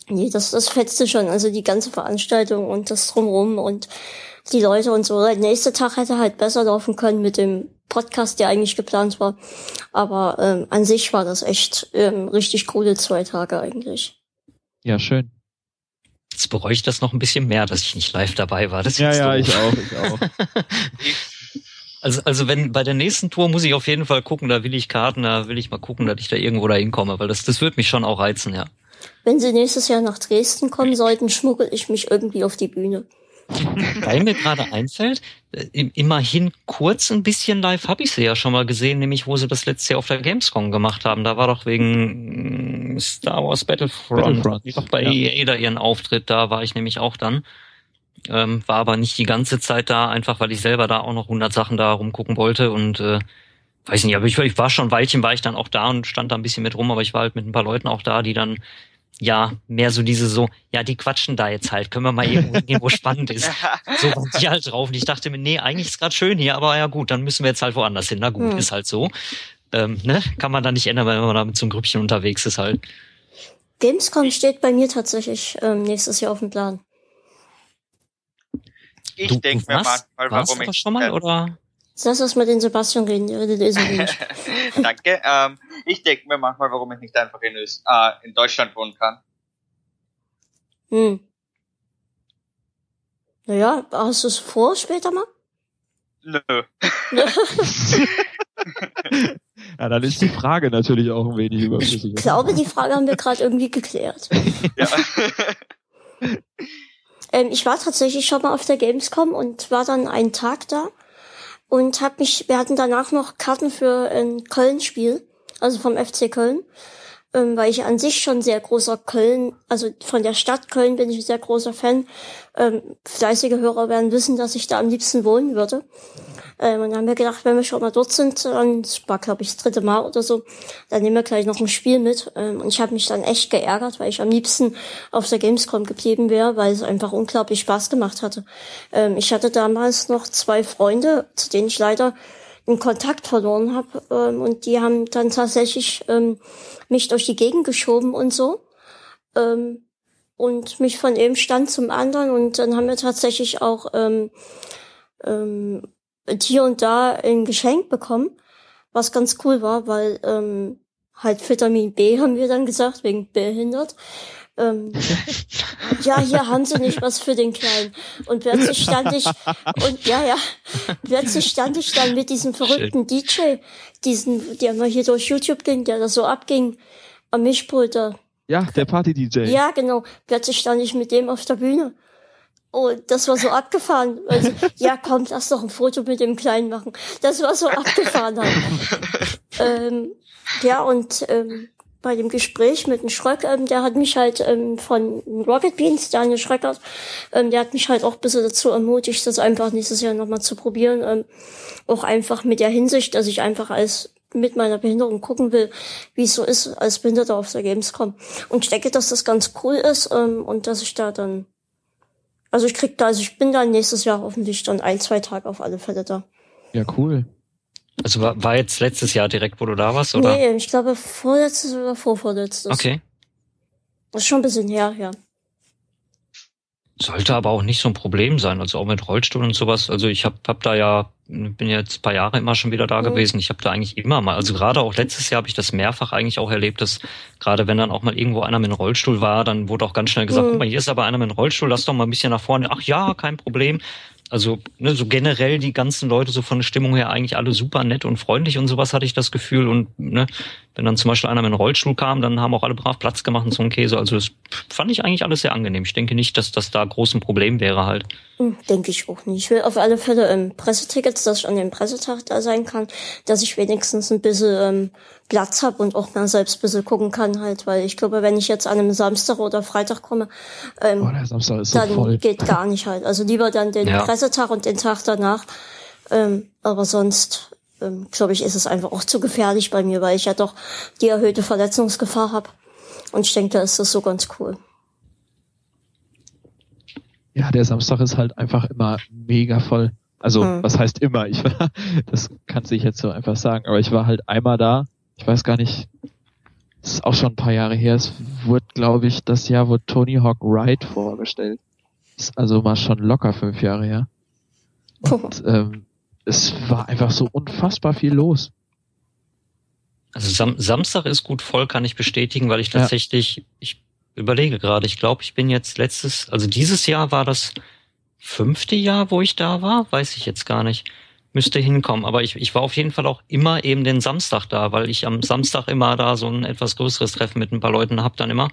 nee, das, das fetzte schon. Also die ganze Veranstaltung und das drumrum und die Leute und so. Der nächste Tag hätte halt besser laufen können mit dem Podcast, der eigentlich geplant war. Aber ähm, an sich war das echt ähm, richtig coole zwei Tage eigentlich. Ja, schön. Jetzt bereue ich das noch ein bisschen mehr, dass ich nicht live dabei war. Das ja, ja, doof. ich auch, ich auch. *laughs* also, also wenn bei der nächsten Tour muss ich auf jeden Fall gucken, da will ich Karten, da will ich mal gucken, dass ich da irgendwo da hinkomme, weil das, das wird mich schon auch reizen, ja. Wenn Sie nächstes Jahr nach Dresden kommen sollten, schmuggel ich mich irgendwie auf die Bühne. *laughs* Weil mir gerade einfällt, äh, immerhin kurz ein bisschen live habe ich sie ja schon mal gesehen, nämlich wo sie das letzte Jahr auf der Gamescom gemacht haben. Da war doch wegen mm, Star Wars Battlefront, Battlefront. doch bei ja. EA da ihren Auftritt, da war ich nämlich auch dann. Ähm, war aber nicht die ganze Zeit da, einfach weil ich selber da auch noch 100 Sachen da rumgucken wollte und äh, weiß nicht, aber ich, ich war schon ein Weilchen, war ich dann auch da und stand da ein bisschen mit rum, aber ich war halt mit ein paar Leuten auch da, die dann ja, mehr so diese so, ja, die quatschen da jetzt halt, können wir mal irgendwo gehen, wo spannend ist. *laughs* So waren die halt drauf. Und ich dachte mir, nee, eigentlich ist gerade schön hier, aber ja gut, dann müssen wir jetzt halt woanders hin. Na gut, hm. ist halt so. Ähm, ne? Kann man da nicht ändern, wenn man da mit so einem Grüppchen unterwegs ist halt. Gamescom steht bei mir tatsächlich ähm, nächstes Jahr auf dem Plan. Ich denke mir manchmal, warum ich. schon mal, oder? Lass uns mal den Sebastian reden, der redet so wenig. Danke. Ähm, ich denke mir manchmal, warum ich nicht einfach in, Öst äh, in Deutschland wohnen kann. Hm. Naja, hast du es vor später mal? Nö. *laughs* ja, dann ist die Frage natürlich auch ein wenig überflüssig. Ich glaube, die Frage haben wir gerade irgendwie geklärt. Ja. *laughs* ähm, ich war tatsächlich schon mal auf der Gamescom und war dann einen Tag da und hab mich, wir hatten danach noch Karten für ein Köln-Spiel, also vom FC Köln. ähm, weil ich an sich schon sehr großer Köln, also von der Stadt Köln bin ich ein sehr großer Fan. Ähm, fleißige Hörer werden wissen, dass ich da am liebsten wohnen würde. Ähm, und dann haben wir gedacht, wenn wir schon mal dort sind, dann das war glaube ich das dritte Mal oder so, dann nehmen wir gleich noch ein Spiel mit. Ähm, und ich habe mich dann echt geärgert, weil ich am liebsten auf der Gamescom geblieben wäre, weil es einfach unglaublich Spaß gemacht hatte. Ähm, ich hatte damals noch zwei Freunde, zu denen ich leider einen Kontakt verloren habe ähm, und die haben dann tatsächlich ähm, mich durch die Gegend geschoben und so ähm, und mich von einem Stand zum anderen und dann haben wir tatsächlich auch ähm, ähm, hier und da ein Geschenk bekommen, was ganz cool war, weil ähm, halt Vitamin B haben wir dann gesagt, wegen behindert. Ähm, *laughs* ja, hier haben sie nicht was für den Kleinen. Und plötzlich stand ich, und ja, ja, plötzlich stand ich dann mit diesem verrückten DJ, diesen, der mal hier durch YouTube ging, der da so abging, am Mischpult da. Ja, der Party-DJ. Ja, genau. Plötzlich stand ich mit dem auf der Bühne. Oh, das war so abgefahren. Also, *laughs* ja, komm, lass doch ein Foto mit dem Kleinen machen. Das war so abgefahren halt. *laughs* ähm, ja, und ähm, bei dem Gespräch mit dem Schröck, ähm, der hat mich halt ähm, von Rocket Beans, Daniel Schröckert, ähm, der hat mich halt auch ein bisschen dazu ermutigt, das einfach nächstes Jahr nochmal zu probieren. Ähm, auch einfach mit der Hinsicht, dass ich einfach als mit meiner Behinderung gucken will, wie es so ist als Behinderter auf der Gamescom. Und ich denke, dass das ganz cool ist ähm, und dass ich da dann, also ich krieg da, also ich bin dann nächstes Jahr hoffentlich dann ein, zwei Tage auf alle Fälle da. Ja, cool. Also war, war jetzt letztes Jahr direkt, wo du da warst, oder? Nee, ich glaube vorletztes oder vorvorletztes. Okay. Das ist schon ein bisschen her, ja. Sollte aber auch nicht so ein Problem sein, also auch mit Rollstuhl und sowas. Also ich habe hab da ja, bin jetzt paar Jahre immer schon wieder da mhm. gewesen. Ich habe da eigentlich immer mal, also gerade auch letztes Jahr habe ich das mehrfach eigentlich auch erlebt, dass gerade wenn dann auch mal irgendwo einer mit Rollstuhl war, dann wurde auch ganz schnell gesagt, mhm. guck mal, hier ist aber einer mit Rollstuhl, lass doch mal ein bisschen nach vorne. Ach ja, kein Problem also ne, so generell die ganzen Leute so von der Stimmung her eigentlich alle super nett und freundlich und sowas hatte ich das Gefühl und ne, wenn dann zum Beispiel einer mit einem Rollstuhl kam, dann haben auch alle brav Platz gemacht und so ein Käse. Also das fand ich eigentlich alles sehr angenehm. Ich denke nicht, dass das da groß ein Problem wäre halt. Hm, denke ich auch nicht. Ich will auf alle Fälle ähm, Pressetickets, dass ich an dem Pressetag da sein kann, dass ich wenigstens ein bisschen ähm, Platz habe und auch mal selbst ein bisschen gucken kann halt, weil ich glaube, wenn ich jetzt an einem Samstag oder Freitag komme, ähm, oh, dann so geht gar nicht halt. Also lieber dann den ja. Pressetag und den Tag danach. Ähm, aber sonst ähm, glaube ich, ist es einfach auch zu gefährlich bei mir, weil ich ja doch die erhöhte Verletzungsgefahr habe. Und ich denke, da ist das so ganz cool. Ja, der Samstag ist halt einfach immer mega voll. Also, hm. was heißt immer? Ich war, *laughs* das kann sich jetzt so einfach sagen, aber ich war halt einmal da. Ich weiß gar nicht, das ist auch schon ein paar Jahre her. Es wurde, glaube ich, das Jahr wo Tony Hawk Ride vorgestellt. Ist also mal schon locker fünf Jahre her. Und ähm, es war einfach so unfassbar viel los. Also Sam Samstag ist gut voll, kann ich bestätigen, weil ich tatsächlich, ja. ich überlege gerade, ich glaube, ich bin jetzt letztes, also dieses Jahr war das fünfte Jahr, wo ich da war, weiß ich jetzt gar nicht. Müsste hinkommen, aber ich, ich war auf jeden Fall auch immer eben den Samstag da, weil ich am Samstag immer da so ein etwas größeres Treffen mit ein paar Leuten hab dann immer,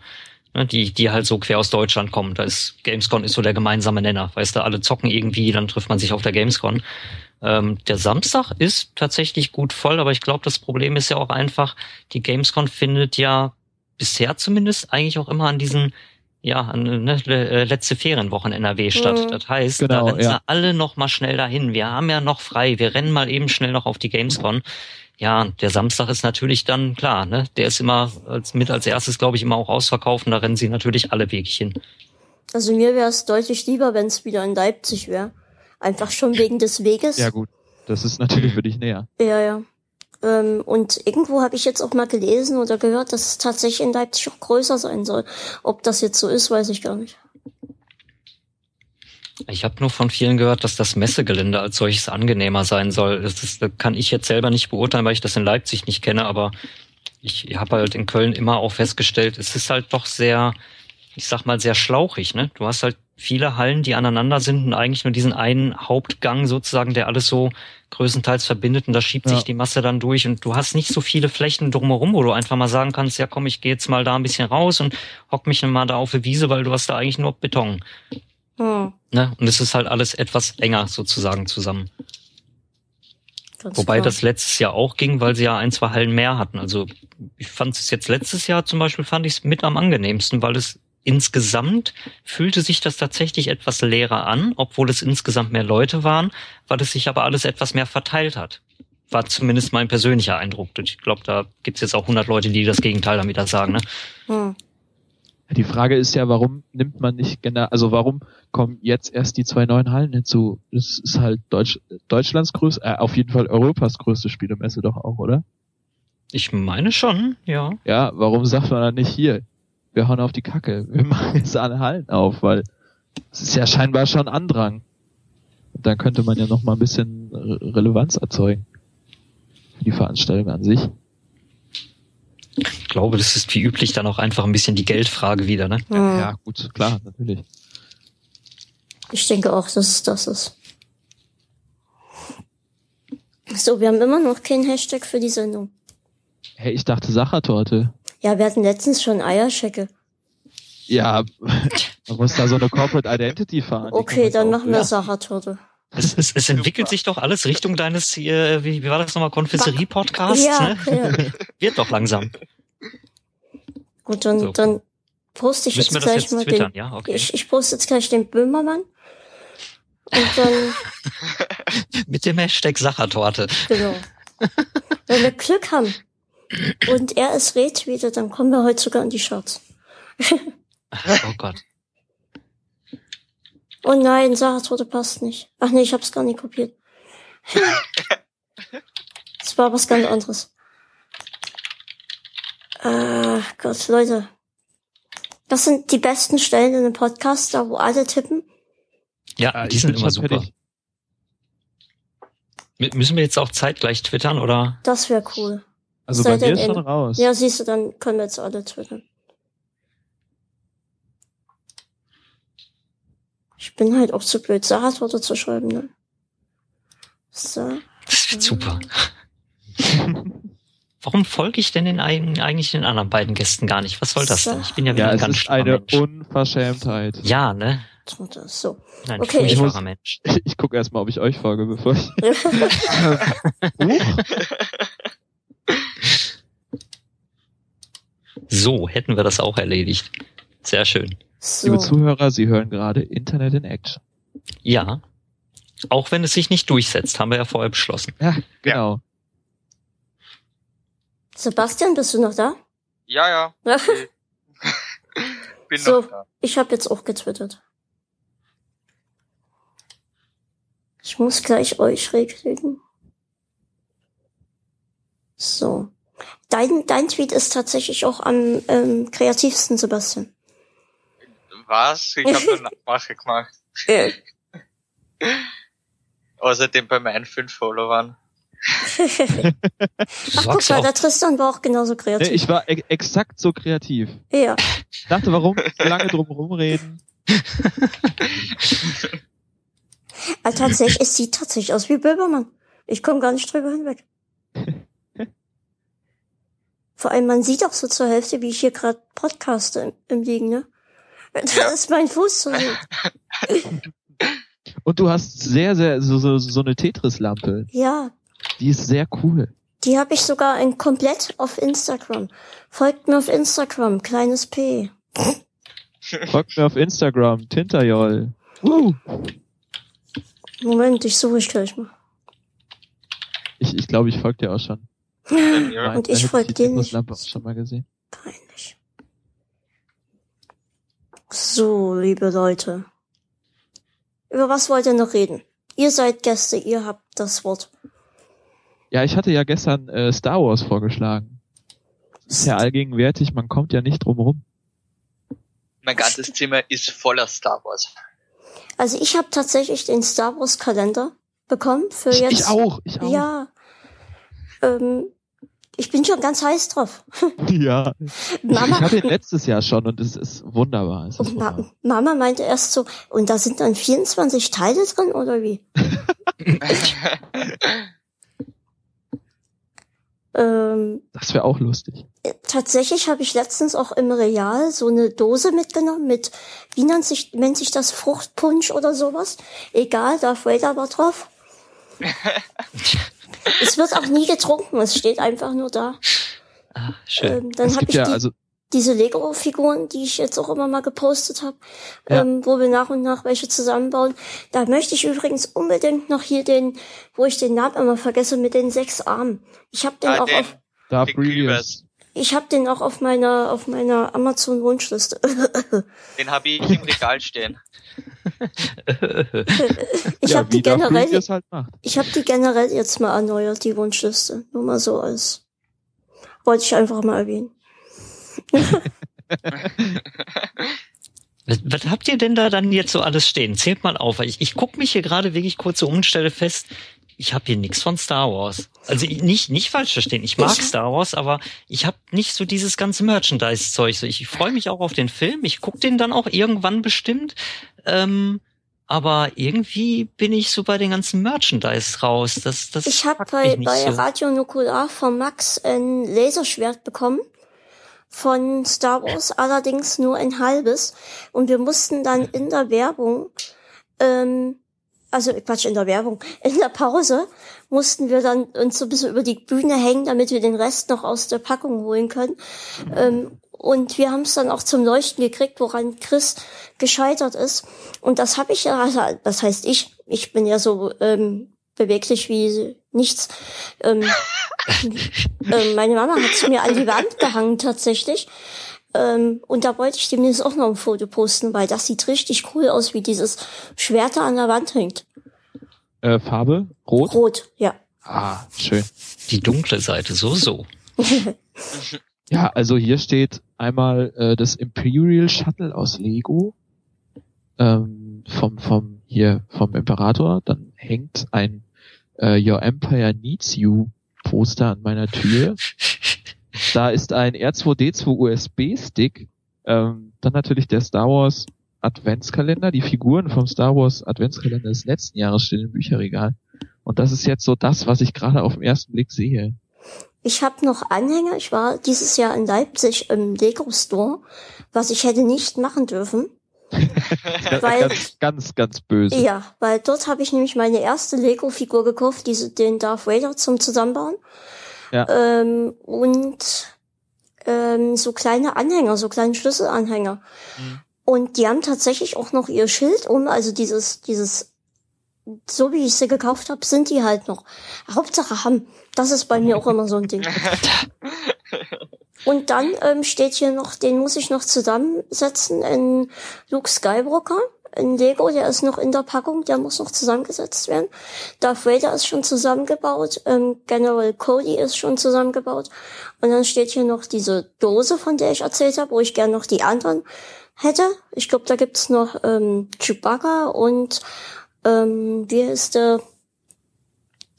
ne, die, die halt so quer aus Deutschland kommen. Da ist Gamescom ist so der gemeinsame Nenner, weißt du, alle zocken irgendwie, dann trifft man sich auf der Gamescom. Ähm, der Samstag ist tatsächlich gut voll, aber ich glaube, das Problem ist ja auch einfach, die Gamescom findet ja bisher zumindest eigentlich auch immer an diesen ja, ne, äh, letzte Ferienwochen NRW statt. Mhm. Das heißt, genau, da rennen ja. alle noch mal schnell dahin. Wir haben ja noch frei. Wir rennen mal eben schnell noch auf die Gamescom. Ja, der Samstag ist natürlich dann klar, ne? Der ist immer als, mit als erstes, glaube ich, immer auch ausverkauft und da rennen sie natürlich alle Wege hin. Also mir wäre es deutlich lieber, wenn es wieder in Leipzig wäre. Einfach schon wegen des Weges. Ja gut, das ist natürlich für dich näher. Ja, ja. Ähm, und irgendwo habe ich jetzt auch mal gelesen oder gehört, dass es tatsächlich in Leipzig auch größer sein soll. Ob das jetzt so ist, weiß ich gar nicht. Ich habe nur von vielen gehört, dass das Messegelände als solches angenehmer sein soll. Das, ist, das kann ich jetzt selber nicht beurteilen, weil ich das in Leipzig nicht kenne, aber ich habe halt in Köln immer auch festgestellt, es ist halt doch sehr, ich sag mal, sehr schlauchig. Ne? Du hast halt viele Hallen, die aneinander sind und eigentlich nur diesen einen Hauptgang sozusagen, der alles so größtenteils verbindet und da schiebt ja. sich die Masse dann durch und du hast nicht so viele Flächen drumherum, wo du einfach mal sagen kannst, ja komm, ich gehe jetzt mal da ein bisschen raus und hock mich mal da auf die Wiese, weil du hast da eigentlich nur Beton. Hm. Ne? Und es ist halt alles etwas enger sozusagen zusammen. Ganz Wobei klar. das letztes Jahr auch ging, weil sie ja ein, zwei Hallen mehr hatten. Also ich fand es jetzt letztes Jahr zum Beispiel fand ich es mit am angenehmsten, weil es insgesamt fühlte sich das tatsächlich etwas leerer an, obwohl es insgesamt mehr Leute waren, weil es sich aber alles etwas mehr verteilt hat. War zumindest mein persönlicher Eindruck. Ich glaube, da gibt es jetzt auch 100 Leute, die das Gegenteil damit sagen. Ne? Hm. Die Frage ist ja, warum nimmt man nicht genau, also warum kommen jetzt erst die zwei neuen Hallen hinzu? Das ist halt Deutsch, Deutschlands größte, äh, auf jeden Fall Europas größte Spielemesse doch auch, oder? Ich meine schon, ja. Ja, warum sagt man dann nicht hier? Wir hauen auf die Kacke. Wir *laughs* machen jetzt alle Hallen auf, weil es ist ja scheinbar schon Andrang. Und dann könnte man ja noch mal ein bisschen Relevanz erzeugen. Für die Veranstaltung an sich. Ich glaube, das ist wie üblich dann auch einfach ein bisschen die Geldfrage wieder, ne? Ja, ja gut, klar, natürlich. Ich denke auch, dass es das ist. So, wir haben immer noch keinen Hashtag für die Sendung. Hey, ich dachte Sachertorte. Ja, wir hatten letztens schon Eierschecke. Ja, *laughs* man muss da so eine Corporate Identity fahren. Okay, dann machen wir Sachertorte. Es, es, es entwickelt sich doch alles Richtung deines, äh, wie, wie war das nochmal, Konfesserie-Podcasts? Ja, ne? ja. *laughs* Wird doch langsam. Gut, dann, so. dann poste ich Müssen jetzt gleich jetzt mal twittern? den. Ja, okay. Ich, ich poste jetzt gleich den Böhmermann. Und dann. *laughs* Mit dem Hashtag Sachertorte. Genau. Wenn wir Glück haben und er es retweetet, dann kommen wir heute sogar in die Charts. oh Gott. *laughs* Oh nein, Sachertorte passt nicht. Ach nee, ich hab's gar nicht kopiert. *laughs* das war was ganz anderes. Äh, Gott, Leute. Das sind die besten Stellen in einem Podcast, da wo alle tippen. Ja, die sind immer super. Fertig. Müssen wir jetzt auch zeitgleich twittern, oder? Das wäre cool. Also bei mir ist schon raus. Ja, siehst du, dann können wir jetzt alle twittern. Ich bin halt auch zu blöd, Saatworte zu schreiben, ne? So. Das wird super. *laughs* Warum folge ich denn den eigentlich den anderen beiden Gästen gar nicht? Was soll das denn? Ich bin ja wieder ja, ein ganz ist eine Mensch. Unverschämtheit. Ja, ne? So. Nein, okay, ich, muss, Mensch. *laughs* ich, ich gucke erstmal, ob ich euch folge, bevor ich. *laughs* so, hätten wir das auch erledigt. Sehr schön. So. Liebe Zuhörer, Sie hören gerade Internet in Action. Ja. Auch wenn es sich nicht durchsetzt, haben wir ja vorher beschlossen. Ja, genau. Sebastian, bist du noch da? Ja, ja. *laughs* Okay. Bin so, noch da. Ich habe jetzt auch getwittert. Ich muss gleich euch regeln. So. Dein, dein Tweet ist tatsächlich auch am ähm, kreativsten, Sebastian. Was? Ich habe eine *laughs* Nachmache gemacht. Ja. *laughs* Außerdem bei meinen fünf Followern. *laughs* Ach, guck mal, der Tristan war auch genauso kreativ. Ich war e exakt so kreativ. Ja. Ich dachte, warum lange drum rumreden? Aber tatsächlich, es sieht tatsächlich aus wie Böbermann. Ich komme gar nicht drüber hinweg. Vor allem, man sieht auch so zur Hälfte, wie ich hier gerade podcaste im, im Liegen, ne? Da ja. ist mein Fuß so. *laughs* Und du hast sehr, sehr, so, so, so eine Tetris-Lampe. Ja. Die ist sehr cool. Die habe ich sogar in komplett auf Instagram. Folgt mir auf Instagram, kleines P. Folgt mir auf Instagram, Tinterjoll. Uh. Moment, ich suche ich gleich mal. Ich, ich glaube, ich folge dir auch schon. Ja. Und ich folge dir nicht. Lampe auch schon mal gesehen. Peinlich. So, liebe Leute. Über was wollt ihr noch reden? Ihr seid Gäste, ihr habt das Wort. Ja, ich hatte ja gestern äh, Star Wars vorgeschlagen. Das ist ja allgegenwärtig, man kommt ja nicht drum rum. Mein ganzes Zimmer ist voller Star Wars. Also ich habe tatsächlich den Star Wars Kalender bekommen für ich, jetzt. Ich auch, ich auch. Ja. Ähm, ich bin schon ganz heiß drauf. *laughs* Ja. Mama, ich hatte ihn letztes Jahr schon und es ist wunderbar. Es ist wunderbar. Ma Mama meinte erst so, und da sind dann 24 Teile drin oder wie? *laughs* ähm, das wäre auch lustig. Tatsächlich habe ich letztens auch im Real so eine Dose mitgenommen mit, wie nennt sich, nennt sich das Fruchtpunsch oder sowas? Egal, Darth Vader war drauf. *laughs* es wird auch nie getrunken, es steht einfach nur da. Ah, schön. Ähm, dann habe ich ja, die, also, diese Lego-Figuren, die ich jetzt auch immer mal gepostet habe, Ja. ähm, wo wir nach und nach welche zusammenbauen. Da möchte ich übrigens unbedingt noch hier den, wo ich den Namen immer vergesse, mit den sechs Armen. Ich habe den Ah, auch den, auf, Darth Grievous. Ich habe den auch auf meiner auf meiner Amazon Wunschliste. *laughs* Den habe ich im Regal stehen. *laughs* ich ja, habe die generell, halt macht. ich habe die generell jetzt mal erneuert, die Wunschliste. Nur mal so als wollte ich einfach mal erwähnen. Was, was habt ihr denn da dann jetzt so alles stehen? Zählt mal auf. weil Ich, ich guck mich hier gerade wirklich kurz so um und stelle fest, ich habe hier nichts von Star Wars. Also ich- nicht nicht falsch verstehen. Ich mag Ich- Star Wars, aber ich habe nicht so dieses ganze Merchandise-Zeug. So, ich freue mich auch auf den Film. Ich guck den dann auch irgendwann bestimmt. Ähm, aber irgendwie bin ich so bei den ganzen Merchandise raus. Das, das Ich habe bei, bei so. Radio Nukular von Max ein Laserschwert bekommen von Star Wars, allerdings nur ein halbes. Und wir mussten dann in der Werbung, ähm, also Quatsch, in der Werbung, in der Pause mussten wir dann uns so ein bisschen über die Bühne hängen, damit wir den Rest noch aus der Packung holen können. Ähm, und wir haben es dann auch zum Leuchten gekriegt, woran Chris gescheitert ist. Und das habe ich ja, also, das heißt ich, ich bin ja so ähm, beweglich wie nichts. Ähm, *laughs* ähm, meine Mama hat es mir an die Wand gehangen tatsächlich. Ähm, und da wollte ich demnächst auch noch ein Foto posten, weil das sieht richtig cool aus, wie dieses Schwert da an der Wand hängt. Äh, Farbe? Rot? Rot, ja. Ah, schön. Die dunkle Seite, so, so. *laughs* Ja, also hier steht einmal äh, das Imperial Shuttle aus Lego ähm, vom vom hier vom Imperator. Dann hängt ein äh, Your Empire Needs You Poster an meiner Tür. *laughs* Da ist ein R2D2 USB Stick. Ähm, dann natürlich der Star Wars Adventskalender. Die Figuren vom Star Wars Adventskalender des letzten Jahres stehen im Bücherregal. Und das ist jetzt so das, was ich gerade auf den ersten Blick sehe. Ich habe noch Anhänger. Ich war dieses Jahr in Leipzig im Lego Store, was ich hätte nicht machen dürfen. *laughs* Weil- ganz, ganz, ganz böse. Ja, weil dort habe ich nämlich meine erste Lego-Figur gekauft, diese, den Darth Vader zum Zusammenbauen. Ja. Ähm, und ähm, so kleine Anhänger, so kleine Schlüsselanhänger. Mhm. Und die haben tatsächlich auch noch ihr Schild um, also dieses, dieses, so wie ich sie gekauft habe, sind die halt noch. Hauptsache haben. Das ist bei mir auch immer so ein Ding. *laughs* Und dann ähm, steht hier noch, den muss ich noch zusammensetzen in Luke Skywalker. In Lego, der ist noch in der Packung, der muss noch zusammengesetzt werden. Darth Vader ist schon zusammengebaut, ähm, General Cody ist schon zusammengebaut. Und dann steht hier noch diese Dose, von der ich erzählt habe, wo ich gern noch die anderen hätte. Ich glaube, da gibt's noch ähm, Chewbacca und ähm, wie ist der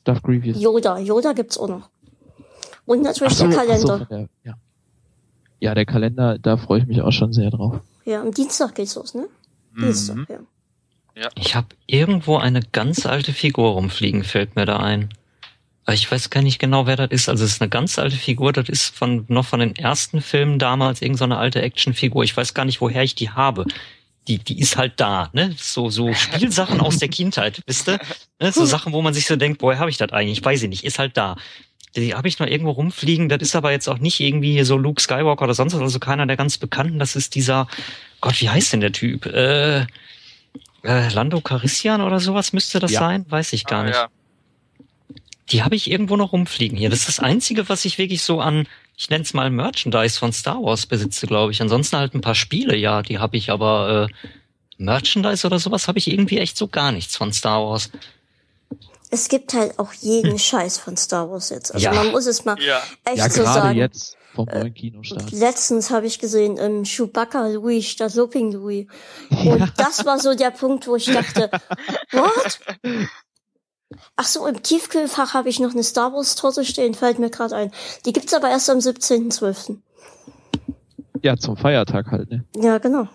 Darth Grievous. Yoda. Yoda gibt's auch noch. Und natürlich so, der so, Kalender. der, ja. ja, der Kalender, da freue ich mich auch schon sehr drauf. Ja, am Dienstag geht's los, ne? Mhm. ja. Ich habe irgendwo eine ganz alte Figur rumfliegen, fällt mir da ein. Aber ich weiß gar nicht genau, wer das ist. Also es ist eine ganz alte Figur, das ist von noch von den ersten Filmen damals irgend so eine alte Actionfigur. Ich weiß gar nicht, woher ich die habe. Die, die ist halt da, ne? So, so Spielsachen aus der *laughs* Kindheit, wisst ihr? Ne? So Sachen, wo man sich so denkt, woher habe ich das eigentlich? Weiß ich nicht, ist halt da. Die habe ich noch irgendwo rumfliegen. Das ist aber jetzt auch nicht irgendwie hier so Luke Skywalker oder sonst was, also keiner der ganz Bekannten. Das ist dieser, Gott, wie heißt denn der Typ? Äh, äh, Lando Carissian oder sowas müsste das Ja. sein? Weiß ich gar Ah, nicht. ja. Die habe ich irgendwo noch rumfliegen hier. Das ist das Einzige, was ich wirklich so an, ich nenne es mal Merchandise von Star Wars besitze, glaube ich. Ansonsten halt ein paar Spiele, ja, die habe ich, aber äh, Merchandise oder sowas habe ich irgendwie echt so gar nichts von Star Wars. Es gibt halt auch jeden Scheiß von Star Wars jetzt. Also Ja. man muss es mal Ja. echt ja, so gerade sagen. jetzt vom neuen Kinostart. Letztens habe ich gesehen, ähm, Chewbacca Louis statt Looping Louis. *laughs* Und das war so der Punkt, wo ich dachte, what? *laughs* Ach so, im Tiefkühlfach habe ich noch eine Star Wars Torte stehen, fällt mir gerade ein. Die gibt's aber erst am 17.12. Ja, zum Feiertag halt, ne? Ja, genau.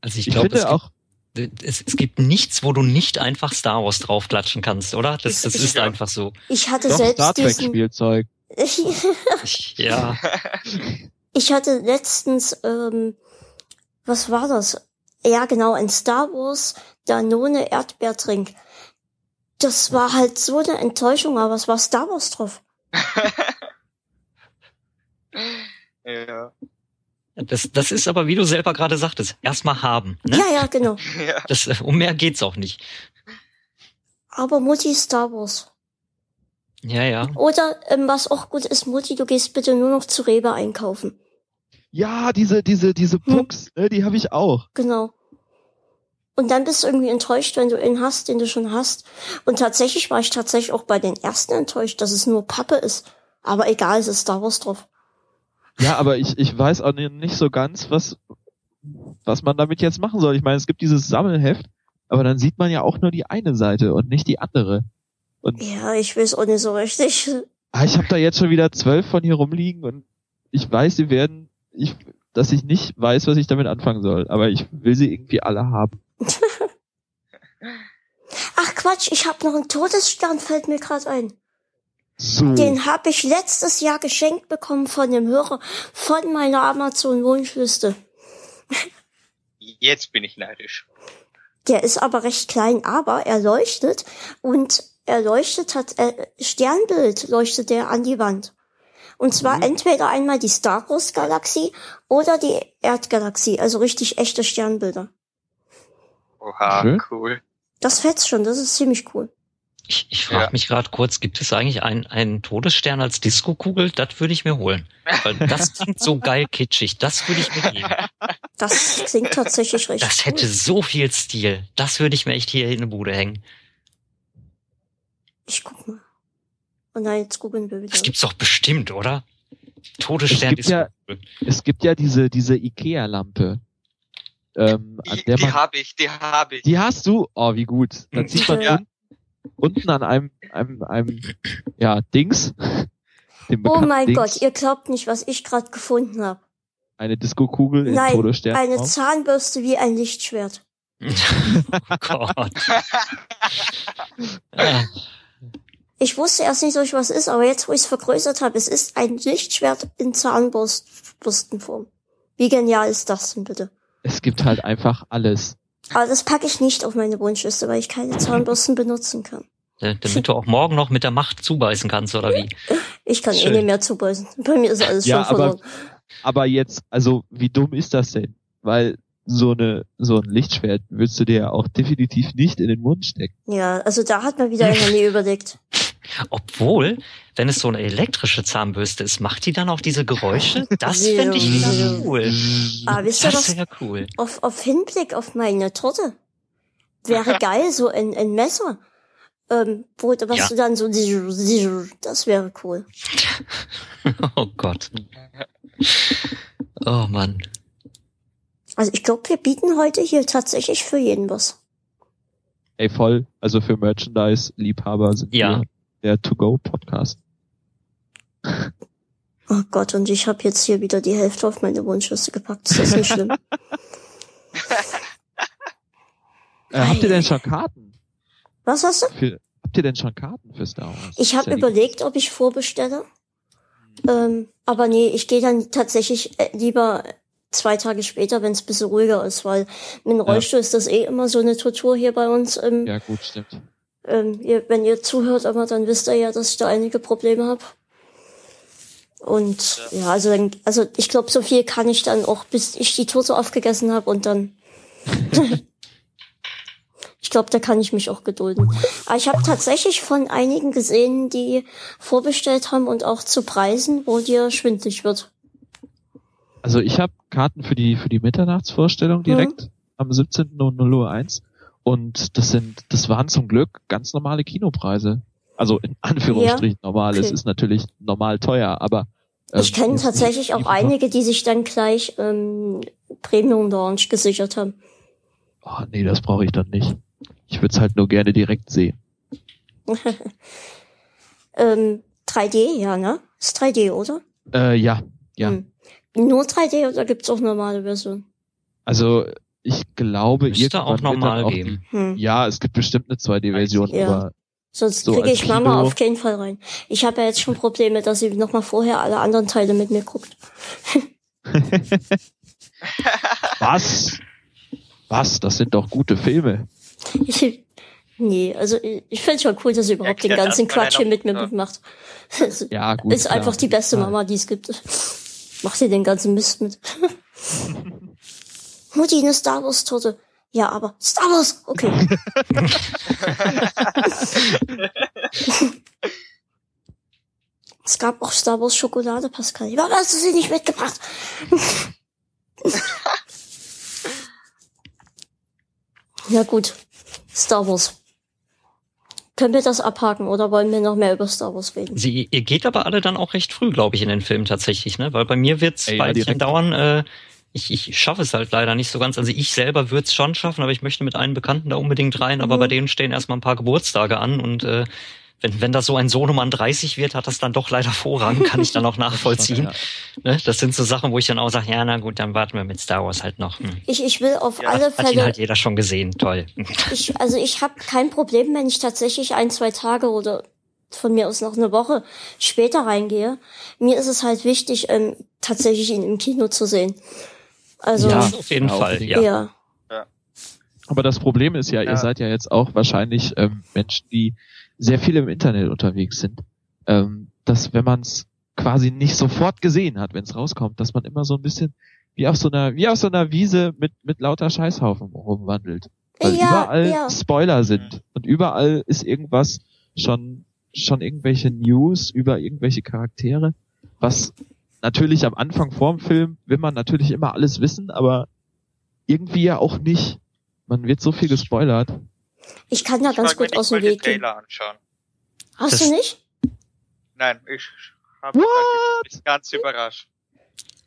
Also ich Ich glaube, auch, gibt- es, es gibt nichts, wo du nicht einfach Star Wars draufklatschen kannst, oder? Das, das ist Ja. einfach so. Ich hatte doch Star selbst Trek diesen, Spielzeug. *laughs* Ich, ja, *laughs* Ich hatte letztens, ähm, was war das? Ja, genau, ein Star Wars Danone Erdbeertrink. Das war halt so eine Enttäuschung, aber es war Star Wars drauf. *laughs* ja. Das, das ist aber, wie du selber gerade sagtest, erstmal haben. Ne? Ja, ja, genau. *laughs* ja. Das, um mehr geht's auch nicht. Aber Mutti Star Wars. Ja, ja. Oder ähm, was auch gut ist, Mutti, du gehst bitte nur noch zu Rewe einkaufen. Ja, diese, diese, diese Hm. Pucks, ne, die habe ich auch. Genau. Und dann bist du irgendwie enttäuscht, wenn du ihn hast, den du schon hast. Und tatsächlich war ich tatsächlich auch bei den ersten enttäuscht, dass es nur Pappe ist. Aber egal, es ist Star Wars drauf. Ja, aber ich, ich weiß auch ni- nicht so ganz, was, was man damit jetzt machen soll. Ich meine, es gibt dieses Sammelheft, aber dann sieht man ja auch nur die eine Seite und nicht die andere. Und Ja, ich weiß auch nicht so richtig. ah, ich habe da jetzt schon wieder zwölf von hier rumliegen und ich weiß, sie werden, ich, dass ich nicht weiß, was ich damit anfangen soll. Aber ich will sie irgendwie alle haben. *laughs* Ach Quatsch, ich habe noch einen Todesstern, fällt mir gerade ein. So. Den habe ich letztes Jahr geschenkt bekommen von dem Hörer von meiner Amazon-Wunschliste. Jetzt bin ich neidisch. Der ist aber recht klein, aber er leuchtet und er leuchtet hat äh, Sternbild leuchtet der an die Wand. Und zwar Mhm. entweder einmal die Star Wars Galaxie oder die Erdgalaxie, also richtig echte Sternbilder. Oha, cool. Das fetzt schon, das ist ziemlich cool. Ich, ich frage Ja. mich gerade kurz, gibt es eigentlich einen, einen Todesstern als Disco-Kugel? Das würde ich mir holen. Weil *laughs* das klingt so geil kitschig. Das würde ich mir geben. Das klingt tatsächlich recht Das hätte so viel Stil. Das würde ich mir echt hier in eine Bude hängen. Ich guck mal. Und nein, jetzt googeln wir wieder. Das gibt's doch bestimmt, oder? Todesstern Es gibt ja-. Es gibt ja diese, diese Ikea-Lampe. Ähm, Die, die habe ich, die habe ich. die hast du? Oh, wie gut. Dann zieht man Ja. Unten, an einem, einem, einem, ja, Dings. *laughs* Dem Oh mein Dings, Gott, ihr glaubt nicht, was ich gerade gefunden habe. Eine Disco-Kugel in Nein, Todesstern. Eine Zahnbürste wie ein Lichtschwert. *laughs* oh Gott. *laughs* Ich wusste erst nicht, so was ist, aber jetzt, wo ich es vergrößert habe, es ist ein Lichtschwert in Zahnbürstenform. Wie genial ist das denn bitte? Es gibt halt einfach alles. Aber das packe ich nicht auf meine Wunschliste, weil ich keine Zahnbürsten benutzen kann. da- damit du auch morgen noch mit der Macht zubeißen kannst, oder wie? Ich kann eh Schön. nicht mehr zubeißen. Bei mir ist alles Ja, schon aber, verloren. aber jetzt, also, wie dumm ist das denn? Weil so eine, so ein Lichtschwert würdest du dir ja auch definitiv nicht in den Mund stecken. Ja, also da hat man wieder einer nie *laughs* überlegt. Obwohl, wenn es so eine elektrische Zahnbürste ist, macht die dann auch diese Geräusche? Das fände ich wieder cool. Aber Ah, wisst ihr Das wäre cool. Auf, auf Hinblick auf meine Torte. Wäre *laughs* geil, so ein, ein Messer. Ähm, wo, was Ja. du dann so, das wäre cool. *laughs* Oh Gott. Oh Mann. Also ich glaube, wir bieten heute hier tatsächlich für jeden was. Ey, voll. Also für Merchandise-Liebhaber sind Ja. wir der To-Go-Podcast. Oh Gott, und ich habe jetzt hier wieder die Hälfte auf meine Wunschliste gepackt. Ist das nicht schlimm? *laughs* Äh, habt ihr denn schon Karten? Was hast du? Für, habt ihr denn schon Karten für Star Wars? Ich habe ja überlegt, ob ich vorbestelle. Ähm, aber nee, ich gehe dann tatsächlich äh, lieber zwei Tage später, wenn es ein bisschen ruhiger ist, weil mit dem Rollstuhl ist das eh immer so eine Tortur hier bei uns. Ähm, Ja, gut, stimmt. Ähm, ihr, wenn ihr zuhört, aber dann wisst ihr ja, dass ich da einige Probleme habe. Und ja, also, dann, also ich glaube, so viel kann ich dann auch, bis ich die Torte aufgegessen habe und dann. *laughs* ich glaube, da kann ich mich auch gedulden. Aber ich habe tatsächlich von einigen gesehen, die vorbestellt haben und auch zu Preisen, wo dir schwindlig wird. Also ich habe Karten für die für die Mitternachtsvorstellung direkt am 17. um 0 Uhr 1 und das sind das waren zum Glück ganz normale Kinopreise. Also in Anführungsstrichen normal. Es okay. ist natürlich normal teuer, aber ähm, Ich kenne tatsächlich auch einige, die sich dann gleich ähm, Premium Launch gesichert haben. Oh, nee, das brauche ich dann nicht. Ich würde es halt nur gerne direkt sehen. *laughs* Ähm, 3D, ja, ne? Ist 3D, oder? Äh, ja, ja. Hm. Nur 3D oder gibt's auch normale Version? Also ich glaube, Müsste auch irgendwann wird dann normal auch geben. Hm. Die, ja, es gibt bestimmt eine 2D-Version, Ja. aber Sonst So, kriege ich Mama Kino- auf keinen Fall rein. Ich habe ja jetzt schon Probleme, dass sie noch mal vorher alle anderen Teile mit mir guckt. *laughs* was? Was? Das sind doch gute Filme. *laughs* Nee, also ich finde schon cool, dass sie überhaupt den ganzen Quatsch hier mit mir mitmacht. *laughs* ja, gut. Ist klar. einfach die beste Mama, die es gibt. Macht sie den ganzen Mist mit. Mutti, eine Star Wars Torte. Ja, aber Star Wars, okay. *laughs* es gab auch Star Wars Schokolade, Pascal. Warum hast du sie nicht mitgebracht? *laughs* ja gut, Star Wars. Können wir das abhaken oder wollen wir noch mehr über Star Wars reden? Sie, ihr geht aber alle dann auch recht früh, glaube ich, in den Film tatsächlich, ne? Weil bei mir wird's Ey, Weilchen dauern. Äh, ich, ich schaffe es halt leider nicht so ganz. Also ich selber würde es schon schaffen, aber ich möchte mit einem Bekannten da unbedingt rein. Aber mhm. bei denen stehen erstmal ein paar Geburtstage an und äh, wenn, wenn das so ein Sohnemann 30 wird, hat das dann doch leider Vorrang, kann ich dann auch *laughs* nachvollziehen. Ne? Das sind so Sachen, wo ich dann auch sage, ja, na gut, dann warten wir mit Star Wars halt noch. Hm. Ich, ich will auf ja, alle Fälle. Hat ihn halt jeder schon gesehen, toll. *laughs* Ich, also ich habe kein Problem, wenn ich tatsächlich ein, zwei Tage oder von mir aus noch eine Woche später reingehe. Mir ist es halt wichtig, ähm, tatsächlich ihn im Kino zu sehen. Also ja, auf jeden ja, Fall, ja. ja. Aber das Problem ist ja, ja, ihr seid ja jetzt auch wahrscheinlich ähm, Menschen, die sehr viel im Internet unterwegs sind, ähm, dass wenn man es quasi nicht sofort gesehen hat, wenn es rauskommt, dass man immer so ein bisschen wie auf so einer wie auf so einer Wiese mit mit lauter Scheißhaufen rumwandelt, weil ja, überall ja. Spoiler sind und überall ist irgendwas schon schon irgendwelche News über irgendwelche Charaktere, was natürlich am Anfang vorm Film will man natürlich immer alles wissen, aber irgendwie ja auch nicht. Man wird so viel gespoilert. Ich kann da ich ganz gut aus dem Weg gehen. Hast das du nicht? Nein, ich habe mich ganz überrascht.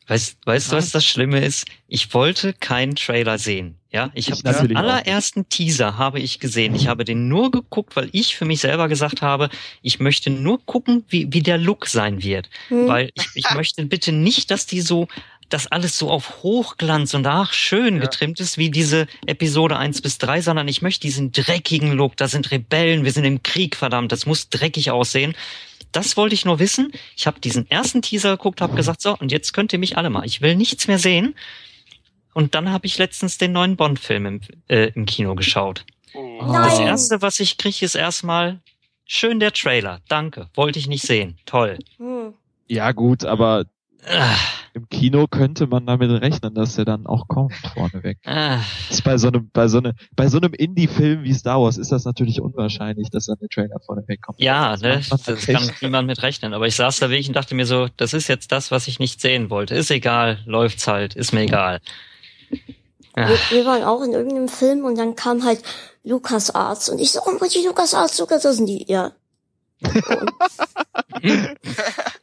Weißt, weißt du, was das Schlimme ist? Ich wollte keinen Trailer sehen. Ja, ich habe den allerersten auch. Teaser habe ich gesehen. Ich habe den nur geguckt, weil ich für mich selber gesagt habe, ich möchte nur gucken, wie, wie der Look sein wird. Hm. Weil ich, ich möchte bitte nicht, dass die so das alles so auf Hochglanz und ach schön ja. getrimmt ist wie diese Episode 1 bis 3, sondern ich möchte diesen dreckigen Look. Da sind Rebellen, wir sind im Krieg, verdammt, das muss dreckig aussehen. Das wollte ich nur wissen. Ich habe diesen ersten Teaser geguckt, habe gesagt, so, und jetzt könnt ihr mich alle mal. Ich will nichts mehr sehen. Und dann habe ich letztens den neuen Bond-Film im, äh, im Kino geschaut. Oh. Das erste, was ich kriege, ist erstmal schön der Trailer. Danke. Wollte ich nicht sehen. Toll. Hm. Ja, gut, aber im Kino könnte man damit rechnen, dass er dann auch kommt vorneweg. Ah. ist bei so einem, bei so einem, bei so einem Indie-Film wie Star Wars ist das natürlich unwahrscheinlich, dass dann der Trailer vorneweg kommt. Ja, das ne, das kann niemand mit rechnen. Aber ich saß da wirklich und dachte mir so, das ist jetzt das, was ich nicht sehen wollte. Ist egal, läuft's halt, ist mir egal. Wir, wir, waren auch in irgendeinem Film und dann kam halt Lukas Arzt und ich so, oh, die Lukas Arzt, Lukas, das sind die, ja.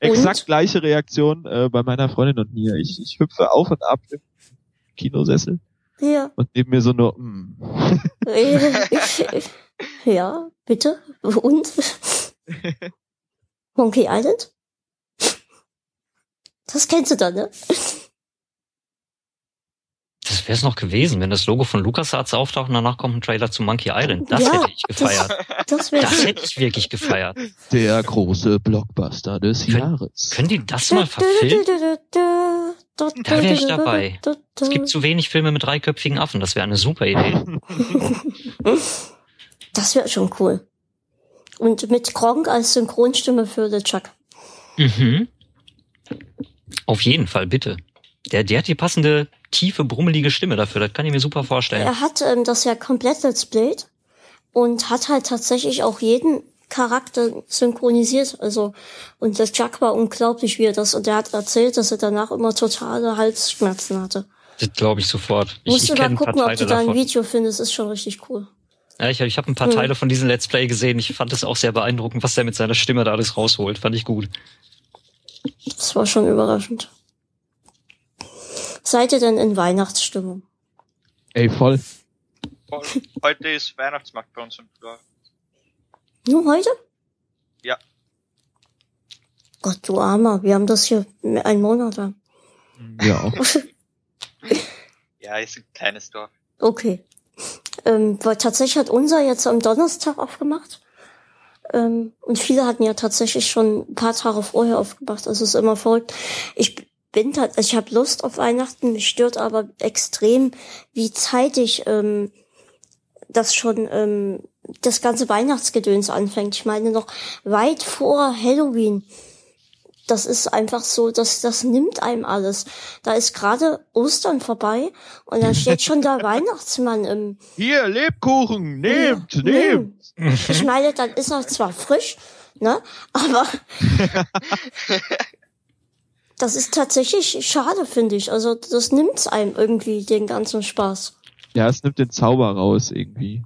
Exakt gleiche Reaktion äh, bei meiner Freundin und mir. Ich, ich hüpfe auf und ab im Kinosessel. Ja. Und neben mir so nur, mm. ja, bitte. Und? *laughs* Monkey Island? Das kennst du dann, ne? Das wäre es noch gewesen, wenn das Logo von LucasArts auftaucht und danach kommt ein Trailer zu Monkey Island. Das ja, hätte ich gefeiert. Das, das, das, hätte ich wirklich gefeiert. Der große Blockbuster des Kön Jahres. Können die das mal verfilmen? Da wäre ich dabei. Es gibt zu wenig Filme mit dreiköpfigen Affen. Das wäre eine super Idee. Das wäre schon cool. Und mit Gronk als Synchronstimme für The Chuck. Mhm. Auf jeden Fall, bitte. Der, der hat die passende, tiefe, brummelige Stimme dafür. Das kann ich mir super vorstellen. Er hat ähm, das ja komplett let's played und hat halt tatsächlich auch jeden Charakter synchronisiert. Also, und der Chuck war unglaublich, wie er das, und er hat erzählt, dass er danach immer totale Halsschmerzen hatte. Das glaube ich sofort. Ich, Musst ich du mal gucken, ob du da ein Video findest, ist schon richtig cool. Ja, ich, ich habe ein paar hm. Teile von diesem Let's Play gesehen. Ich fand es auch sehr beeindruckend, was er mit seiner Stimme da alles rausholt. Fand ich gut. Das war schon überraschend. Seid ihr denn in Weihnachtsstimmung? Ey, voll. Heute ist Weihnachtsmarkt bei uns im Flur. Nur heute? Ja. Gott, du Armer, wir haben das hier einen Monat lang. Ja auch. ja, ist ein kleines Dorf. Okay. Ähm, weil tatsächlich hat unser jetzt am Donnerstag aufgemacht. Ähm, und viele hatten ja tatsächlich schon ein paar Tage vorher aufgemacht. Also es ist immer verrückt. Ich bin also ich habe Lust auf Weihnachten, mich stört aber extrem, wie zeitig ähm, das schon ähm, das ganze Weihnachtsgedöns anfängt. Ich meine noch weit vor Halloween. Das ist einfach so, dass das nimmt einem alles. Da ist gerade Ostern vorbei und dann steht schon der *laughs* Weihnachtsmann im. Hier Lebkuchen, nehmt, ja, nehmt. Ich meine, dann ist er zwar frisch, ne, aber *laughs* das ist tatsächlich schade, finde ich. Also das nimmt einem irgendwie den ganzen Spaß. Ja, es nimmt den Zauber raus irgendwie.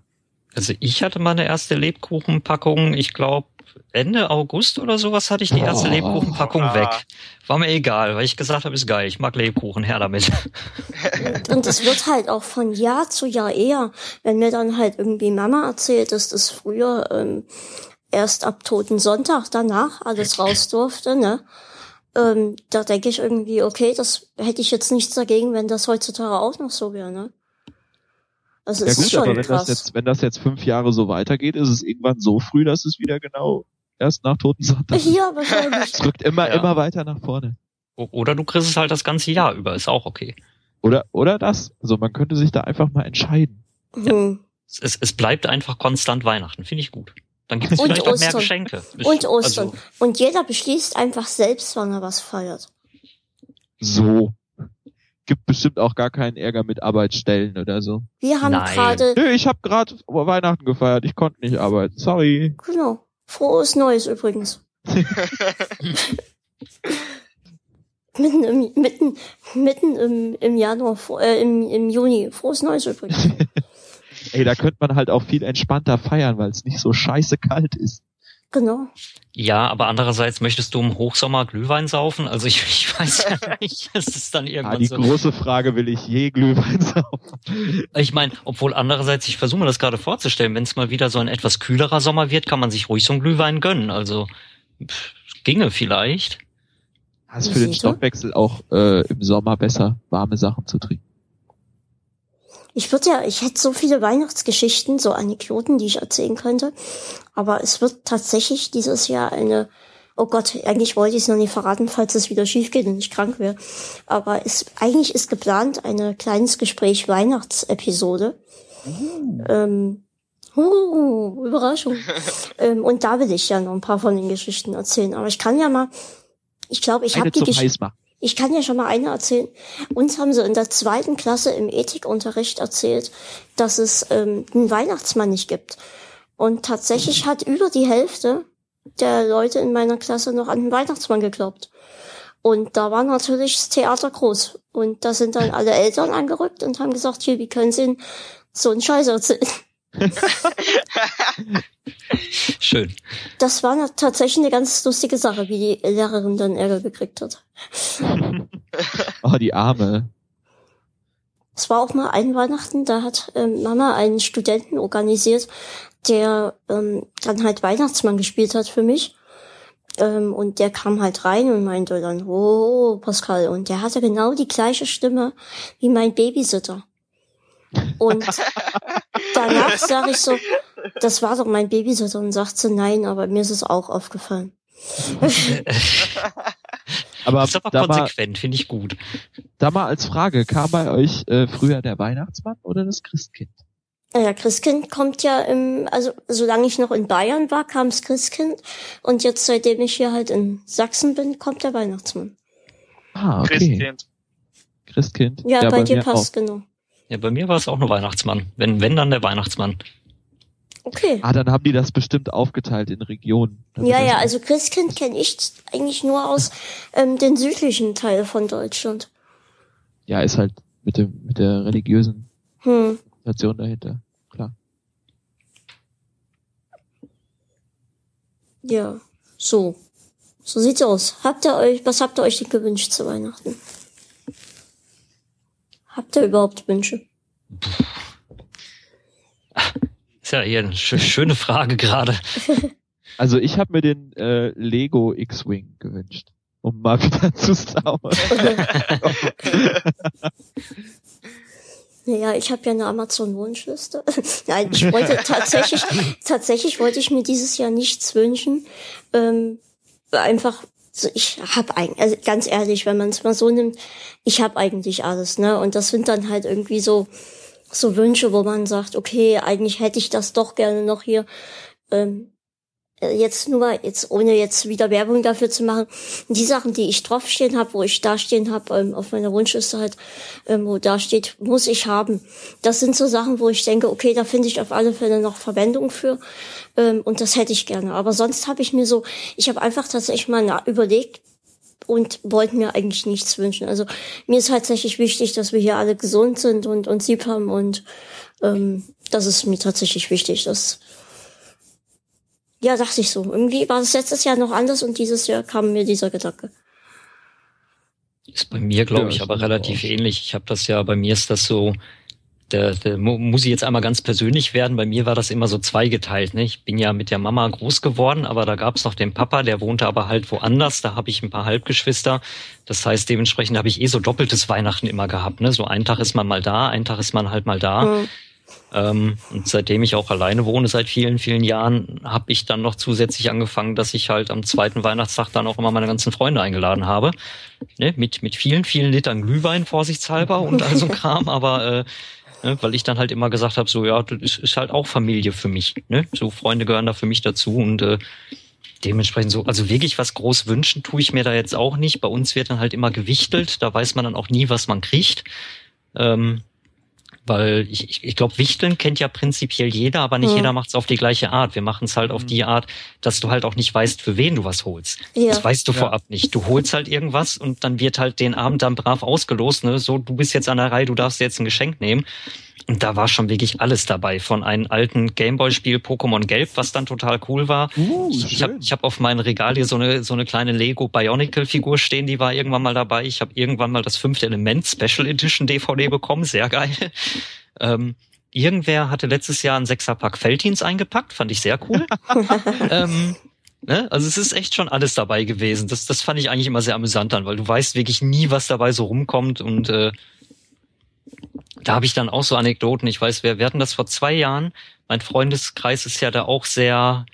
Also ich hatte meine erste Lebkuchenpackung, ich glaube Ende August oder sowas hatte ich die erste oh. Lebkuchenpackung ah. weg. War mir egal, weil ich gesagt habe, ist geil, ich mag Lebkuchen, her damit. *laughs* *laughs* Und es wird halt auch von Jahr zu Jahr eher, wenn mir dann halt irgendwie Mama erzählt, dass das früher ähm, erst ab Toten Sonntag danach alles *laughs* raus durfte, ne? Ähm, da denke ich irgendwie, okay, das hätte ich jetzt nichts dagegen, wenn das heutzutage auch noch so wäre, ne? Also ja gut, aber wenn krass. das jetzt, wenn das jetzt fünf Jahre so weitergeht, ist es irgendwann so früh, dass es wieder genau erst nach Totensonntag. Ja, wahrscheinlich. *laughs* Es rückt immer, ja. immer weiter nach vorne. Oder du kriegst es halt das ganze Jahr über, ist auch okay. Oder, oder das. Also man könnte sich da einfach mal entscheiden. Mhm. Es, es bleibt einfach konstant Weihnachten, finde ich gut. Dann gibt es vielleicht Ostern. auch mehr Geschenke. Und Ostern. Also, und jeder beschließt einfach selbst, wann er was feiert. So gibt bestimmt auch gar keinen Ärger mit Arbeitsstellen oder so. Wir haben gerade. Nö, ich habe gerade Weihnachten gefeiert. Ich konnte nicht arbeiten. Sorry. Genau. Frohes Neues übrigens. *laughs* mitten im, mitten, mitten im, im Januar, äh, im, im Juni. Frohes Neues übrigens. *laughs* Ey, da könnte man halt auch viel entspannter feiern, weil es nicht so scheiße kalt ist. Genau. Ja, aber andererseits möchtest du im Hochsommer Glühwein saufen? Also ich, ich weiß ja *laughs* nicht, es ist dann irgendwann ja, die so. Die große Frage, will ich je Glühwein *laughs* saufen? Ich meine, obwohl andererseits, ich versuche mir das gerade vorzustellen, wenn es mal wieder so ein etwas kühlerer Sommer wird, kann man sich ruhig so einen Glühwein gönnen. Also pff, ginge vielleicht. Das ist für den Stoffwechsel auch äh, im Sommer besser, warme Sachen zu trinken. Ich würde ja, ich hätte so viele Weihnachtsgeschichten, so Anekdoten, die ich erzählen könnte. Aber es wird tatsächlich dieses Jahr eine, oh Gott, eigentlich wollte ich es noch nicht verraten, falls es wieder schief geht und ich krank wäre. Aber es, eigentlich ist geplant eine kleines Gespräch Weihnachtsepisode. Mhm. Ähm, uh, Überraschung. *laughs* ähm, und da will ich ja noch ein paar von den Geschichten erzählen. Aber ich kann ja mal, ich glaube, ich habe die Geschichte. Ich kann ja schon mal eine erzählen. Uns haben sie in der zweiten Klasse im Ethikunterricht erzählt, dass es ähm, einen Weihnachtsmann nicht gibt. Und tatsächlich hat über die Hälfte der Leute in meiner Klasse noch an den Weihnachtsmann geglaubt. Und da war natürlich das Theater groß. Und da sind dann alle Eltern angerückt und haben gesagt, hier, wie können Sie so einen Scheiß erzählen? *laughs* Schön. Das war tatsächlich eine ganz lustige Sache, wie die Lehrerin dann Ärger gekriegt hat. *laughs* oh, die Arme. Es war auch mal ein Weihnachten, da hat ähm, Mama einen Studenten organisiert, der ähm, dann halt Weihnachtsmann gespielt hat für mich. Ähm, und der kam halt rein und meinte dann, oh, Pascal. Und der hatte genau die gleiche Stimme wie mein Babysitter. Und *laughs* danach sage ich so, das war doch mein Babysitter und sagt so, nein, aber mir ist es auch aufgefallen. *laughs* aber das ist aber konsequent, finde ich gut. Da mal als Frage, kam bei euch äh, früher der Weihnachtsmann oder das Christkind? Ja, Christkind kommt ja im, also solange ich noch in Bayern war, kam das Christkind und jetzt seitdem ich hier halt in Sachsen bin, kommt der Weihnachtsmann. Ah, okay. Christkind. Christkind. Ja, ja bei, bei dir passt, auch. genau. Ja, bei mir war es auch nur Weihnachtsmann. Wenn, wenn dann der Weihnachtsmann. Okay. Ah, dann haben die das bestimmt aufgeteilt in Regionen. Ja, ja, also Christkind kenne ich eigentlich nur aus ähm, den südlichen Teil von Deutschland. Ja, ist halt mit dem mit der religiösen hm. Station dahinter, klar. Ja, so. So sieht's aus. Habt ihr euch, was habt ihr euch denn gewünscht zu Weihnachten? Habt ihr überhaupt Wünsche? *laughs* Ist ja eher eine schöne Frage gerade. *laughs* Also ich habe mir den äh, Lego X-Wing gewünscht, um mal wieder zu Star *laughs* Naja, ich habe ja eine Amazon-Wunschliste. Nein, ich wollte tatsächlich, tatsächlich wollte ich mir dieses Jahr nichts wünschen. Ähm, einfach, also ich habe eigentlich, also ganz ehrlich, wenn man es mal so nimmt, ich habe eigentlich alles, ne? Und das sind dann halt irgendwie so so Wünsche, wo man sagt, okay, eigentlich hätte ich das doch gerne noch hier. Ähm, äh, jetzt nur jetzt ohne jetzt wieder Werbung dafür zu machen, die Sachen, die ich draufstehen habe, wo ich da stehen habe ähm, auf meiner Wunschliste halt, ähm, wo da steht, muss ich haben. Das sind so Sachen, wo ich denke, okay, da finde ich auf alle Fälle noch Verwendung für ähm, und das hätte ich gerne. Aber sonst habe ich mir so, ich habe einfach tatsächlich mal überlegt und wollte mir eigentlich nichts wünschen. Also mir ist tatsächlich wichtig, dass wir hier alle gesund sind und uns lieb haben und ähm, das ist mir tatsächlich wichtig, dass ja, dachte ich so. Irgendwie war es letztes Jahr noch anders und dieses Jahr kam mir dieser Gedanke. Ist bei mir, glaube ja, ich, aber relativ auch. ähnlich. Ich habe das ja, bei mir ist das so, der, der muss ich jetzt einmal ganz persönlich werden. Bei mir war das immer so zweigeteilt. Ne? Ich bin ja mit der Mama groß geworden, aber da gab es noch den Papa, der wohnte aber halt woanders. Da habe ich ein paar Halbgeschwister. Das heißt, dementsprechend habe ich eh so doppeltes Weihnachten immer gehabt. Ne? So ein Tag ist man mal da, ein Tag ist man halt mal da. Mhm. Ähm, und seitdem ich auch alleine wohne, seit vielen, vielen Jahren, habe ich dann noch zusätzlich angefangen, dass ich halt am zweiten Weihnachtstag dann auch immer meine ganzen Freunde eingeladen habe. Ne? Mit, mit vielen, vielen Litern Glühwein, vorsichtshalber und all so *laughs* Kram, aber äh, ne? weil ich dann halt immer gesagt habe, so ja, das ist, ist halt auch Familie für mich. Ne? So Freunde gehören da für mich dazu und äh, dementsprechend so, also wirklich was groß wünschen tue ich mir da jetzt auch nicht. Bei uns wird dann halt immer gewichtelt, da weiß man dann auch nie, was man kriegt. Ähm, weil ich, ich, ich glaube, Wichteln kennt ja prinzipiell jeder, aber nicht mhm. jeder macht es auf die gleiche Art. Wir machen es halt auf die Art, dass du halt auch nicht weißt, für wen du was holst. Ja. Das weißt du ja. vorab nicht. Du holst halt irgendwas und dann wird halt den Abend dann brav ausgelost. Ne? So, du bist jetzt an der Reihe, du darfst jetzt ein Geschenk nehmen. Und da war schon wirklich alles dabei. Von einem alten Gameboy-Spiel Pokémon Gelb, was dann total cool war. Uh, ich habe ich hab auf meinem Regal hier so eine, so eine kleine Lego Bionicle-Figur stehen, die war irgendwann mal dabei. Ich habe irgendwann mal das fünfte Element Special Edition DVD bekommen, sehr geil. *laughs* Ähm, irgendwer hatte letztes Jahr einen Sechserpack Feldins eingepackt, fand ich sehr cool. *laughs* ähm, Ne? Also es ist echt schon alles dabei gewesen. Das, das fand ich eigentlich immer sehr amüsant dann, weil du weißt wirklich nie, was dabei so rumkommt und äh, da habe ich dann auch so Anekdoten. Ich weiß, wir, wir hatten das vor zwei Jahren. Mein Freundeskreis ist ja da auch sehr,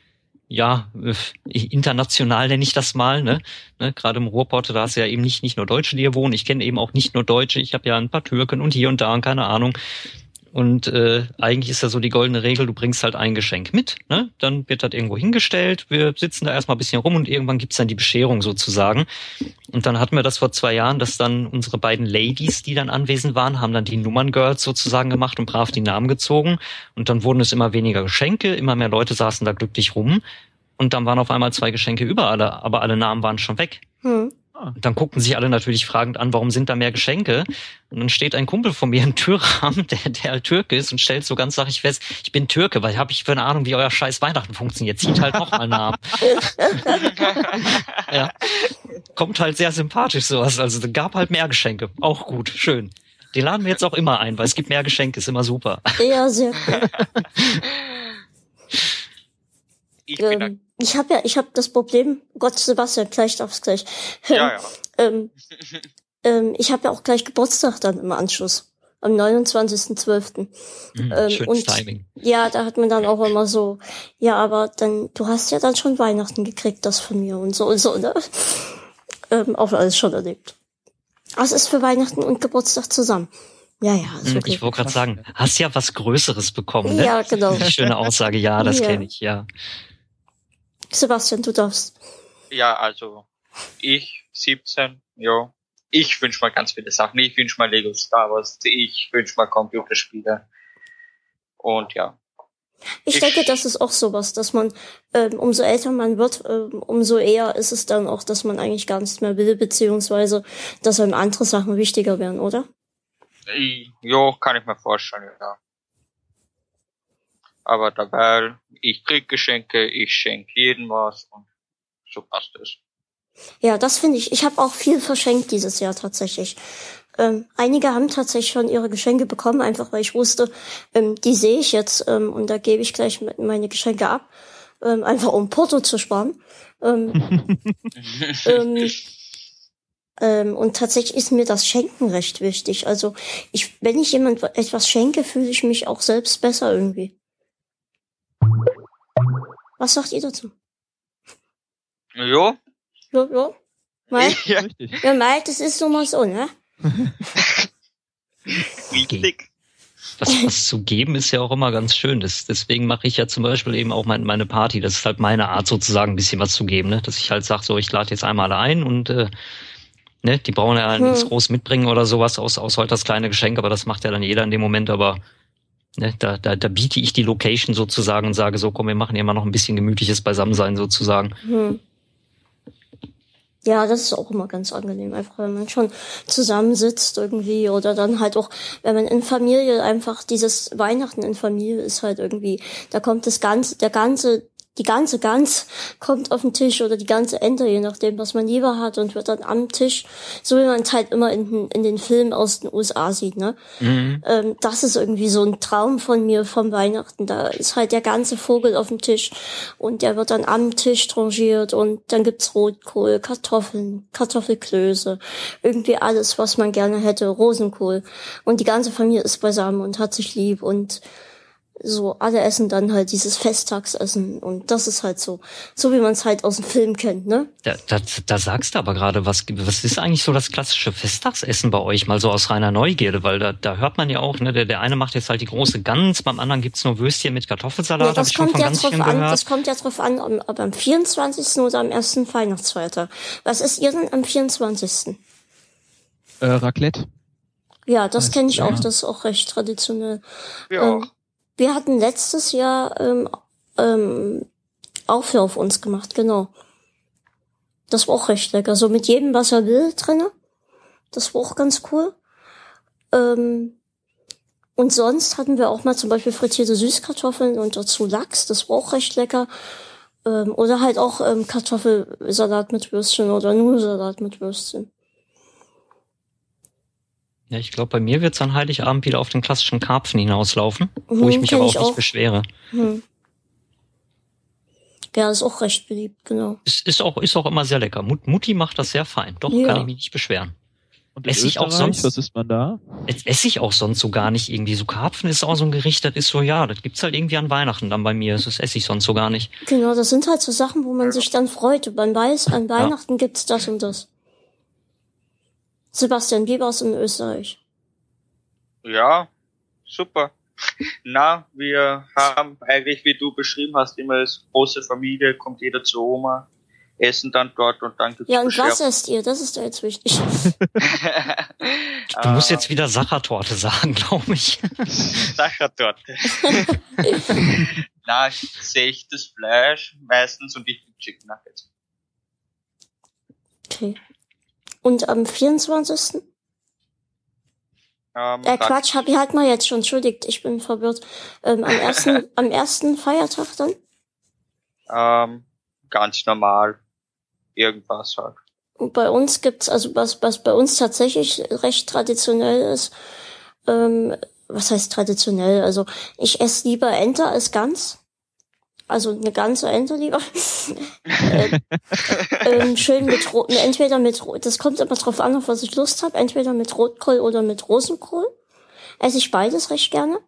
ja, äh, international nenne ich das mal, ne? ne? Gerade im Ruhrpott, da du ja eben nicht, nicht nur Deutsche, die hier wohnen. Ich kenne eben auch nicht nur Deutsche. Ich habe ja ein paar Türken und hier und da und keine Ahnung. Und äh, eigentlich ist ja so die goldene Regel, du bringst halt ein Geschenk mit, ne? Dann wird das irgendwo hingestellt, wir sitzen da erstmal ein bisschen rum und irgendwann gibt's dann die Bescherung sozusagen. Und dann hatten wir das vor zwei Jahren, dass dann unsere beiden Ladies, die dann anwesend waren, haben dann die Nummerngirls sozusagen gemacht und brav die Namen gezogen. Und dann wurden es immer weniger Geschenke, immer mehr Leute saßen da glücklich rum. Und dann waren auf einmal zwei Geschenke überall, aber alle Namen waren schon weg. Hm. Ah. Dann guckten sich alle natürlich fragend an, warum sind da mehr Geschenke? Und dann steht ein Kumpel von mir im Türrahmen, *laughs* der, der halt Türke ist und stellt so ganz sachlich fest, ich bin Türke, weil habe ich für eine Ahnung, wie euer scheiß Weihnachten funktioniert. Zieht halt noch mal Namen. *laughs* ja. Kommt halt sehr sympathisch sowas. Also gab halt mehr Geschenke. Auch gut, schön. Die laden wir jetzt auch immer ein, weil es gibt mehr Geschenke, ist immer super. Ja, sehr cool. *laughs* Ich ähm, ich habe ja, ich habe das Problem, Gott Sebastian, gleich aufs gleich. Ja, ja. ähm, ähm, ich habe ja auch gleich Geburtstag dann im Anschluss. Am 29.12. Mhm, ähm, schönes und, Timing. Ja, da hat man dann auch immer so, ja, aber dann, du hast ja dann schon Weihnachten gekriegt, das von mir und so und so, ne? Ähm, auch alles schon erlebt. Was ist für Weihnachten und Geburtstag zusammen? Ja, ja. Ist hm, okay. Ich wollte gerade sagen, hast ja was Größeres bekommen, ne? Ja, genau. Schöne Aussage, ja, das ja. kenne ich, ja. Sebastian, du darfst. Ja, also ich 17, ja. Ich wünsche mal ganz viele Sachen. Ich wünsche mal Lego Star Wars. Ich wünsche mal Computerspiele. Und ja. Ich, ich denke, das ist auch sowas, dass man, ähm, umso älter man wird, ähm, umso eher ist es dann auch, dass man eigentlich gar nichts mehr will, beziehungsweise, dass einem andere Sachen wichtiger werden, oder? Ja, kann ich mir vorstellen, ja aber dabei, ich krieg Geschenke, ich schenke jedem was und so passt es. Ja, das finde ich. Ich habe auch viel verschenkt dieses Jahr tatsächlich. Ähm, einige haben tatsächlich schon ihre Geschenke bekommen, einfach weil ich wusste, ähm, die sehe ich jetzt ähm, und da gebe ich gleich meine Geschenke ab, ähm, einfach um Porto zu sparen. *laughs* Ähm, ähm, und tatsächlich ist mir das Schenken recht wichtig. Also ich, wenn ich jemand etwas schenke, fühle ich mich auch selbst besser irgendwie. Was sagt ihr dazu? Jo. Jo, jo. Mal, *laughs* ja. ja, mal, das ist so mal so, ne? *laughs* Richtig. was, was zu geben ist ja auch immer ganz schön. Das, deswegen mache ich ja zum Beispiel eben auch mein, meine Party. Das ist halt meine Art sozusagen, ein bisschen was zu geben. Ne? Dass ich halt sage, so, ich lade jetzt einmal ein und äh, ne, die brauchen ja hm. nichts groß mitbringen oder sowas, aus, aus halt das kleine Geschenk, aber das macht ja dann jeder in dem Moment, aber ne, da, da, da biete ich die Location sozusagen und sage so, komm, wir machen mal noch ein bisschen gemütliches Beisammensein sozusagen. Hm. Ja, das ist auch immer ganz angenehm, einfach wenn man schon zusammensitzt irgendwie oder dann halt auch, wenn man in Familie einfach dieses Weihnachten in Familie ist halt irgendwie, da kommt das ganze, der ganze die ganze Gans kommt auf den Tisch oder die ganze Ente, je nachdem, was man lieber hat und wird dann am Tisch, so wie man es halt immer in, in den Filmen aus den USA sieht, ne? Mhm. Ähm, das ist irgendwie so ein Traum von mir vom Weihnachten. Da ist halt der ganze Vogel auf dem Tisch und der wird dann am Tisch trangiert und dann gibt's Rotkohl, Kartoffeln, Kartoffelklöße, irgendwie alles, was man gerne hätte, Rosenkohl. Und die ganze Familie ist beisammen und hat sich lieb und so alle essen dann halt dieses Festtagsessen und das ist halt so, so wie man es halt aus dem Film kennt, ne? Da, da, da sagst du aber gerade, was, was ist eigentlich so das klassische Festtagsessen bei euch, mal so aus reiner Neugierde, weil da, da hört man ja auch, ne, der, der eine macht jetzt halt die große Gans, beim anderen gibt's nur Würstchen mit Kartoffelsalat, ja, das kommt ja drauf an, Das kommt ja drauf an, ob am 24. oder am ersten Weihnachtsfeiertag. Was ist ihr denn am 24.? Äh, Raclette. Ja, das kenne ich ja. auch, das ist auch recht traditionell. Ja. Ähm, wir hatten letztes Jahr ähm, ähm, Aufhör auf uns gemacht, genau. Das war auch recht lecker. So mit jedem, was er will, drinne. Das war auch ganz cool. Ähm, und sonst hatten wir auch mal zum Beispiel frittierte Süßkartoffeln und dazu Lachs. Das war auch recht lecker. Ähm, oder halt auch ähm, Kartoffelsalat mit Würstchen oder Nudelsalat mit Würstchen. Ja, ich glaube, bei mir wird es an Heiligabend wieder auf den klassischen Karpfen hinauslaufen, mhm, wo ich mich aber auch, ich nicht beschwere. Mhm. Ja, ist auch recht beliebt, genau. Ist, ist, auch, ist auch immer sehr lecker. Mut, Mutti macht das sehr fein. Doch, ja. kann ich mich nicht beschweren. Und esse ich auch sonst, was ist man da? Esse ich auch sonst so gar nicht irgendwie. So Karpfen ist auch so ein Gericht, das ist so, ja, das gibt's halt irgendwie an Weihnachten dann bei mir. Das esse ich sonst so gar nicht. Genau, das sind halt so Sachen, wo man sich dann freut. Beim Weiß, an Weihnachten ja. gibt's das und das. Sebastian, wie war's in Österreich? Ja, super. Na, wir haben eigentlich, wie du beschrieben hast, immer als große Familie, kommt jeder zu Oma, essen dann dort und dann gibt's Ja, und was esst ihr? Das ist da jetzt wichtig. *laughs* *laughs* du musst jetzt wieder Sachertorte sagen, glaube ich. *laughs* Sachertorte. Na, sehe ich das Fleisch meistens und ich Chicken Nuggets. Okay. Und am 24. Ähm, äh, Quatsch, hab ich halt mal jetzt schon, entschuldigt, ich bin verwirrt. Ähm, am ersten, *laughs* am ersten Feiertag dann? Ähm, ganz normal. Irgendwas halt. Und bei uns gibt's, also was, was bei uns tatsächlich recht traditionell ist, ähm, was heißt traditionell? Also ich esse lieber Ente als Gans also eine ganze Ente lieber. äh, ähm, schön mit entweder mit das kommt immer drauf an, auf was ich Lust habe, entweder mit Rotkohl oder mit Rosenkohl. Esse ich beides recht gerne.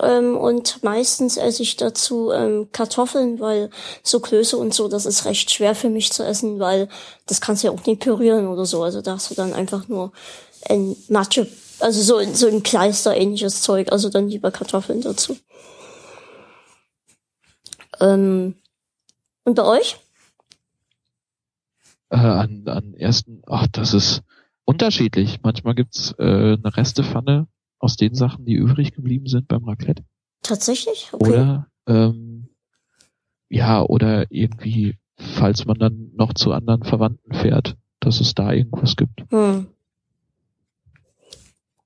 Ähm, und meistens esse ich dazu ähm, Kartoffeln, weil so Klöße und so, das ist recht schwer für mich zu essen, weil das kannst du ja auch nicht pürieren oder so. Also da hast du dann einfach nur ein Matsche, also so, so ein Kleister ähnliches Zeug, also dann lieber Kartoffeln dazu. Ähm, und bei euch? Äh, an, an ersten, ach, das ist unterschiedlich. Manchmal gibt's äh, eine Restepfanne aus den Sachen, die übrig geblieben sind beim Raclette. Tatsächlich? Okay. Oder ähm, ja, oder irgendwie, falls man dann noch zu anderen Verwandten fährt, dass es da irgendwas gibt. Hm.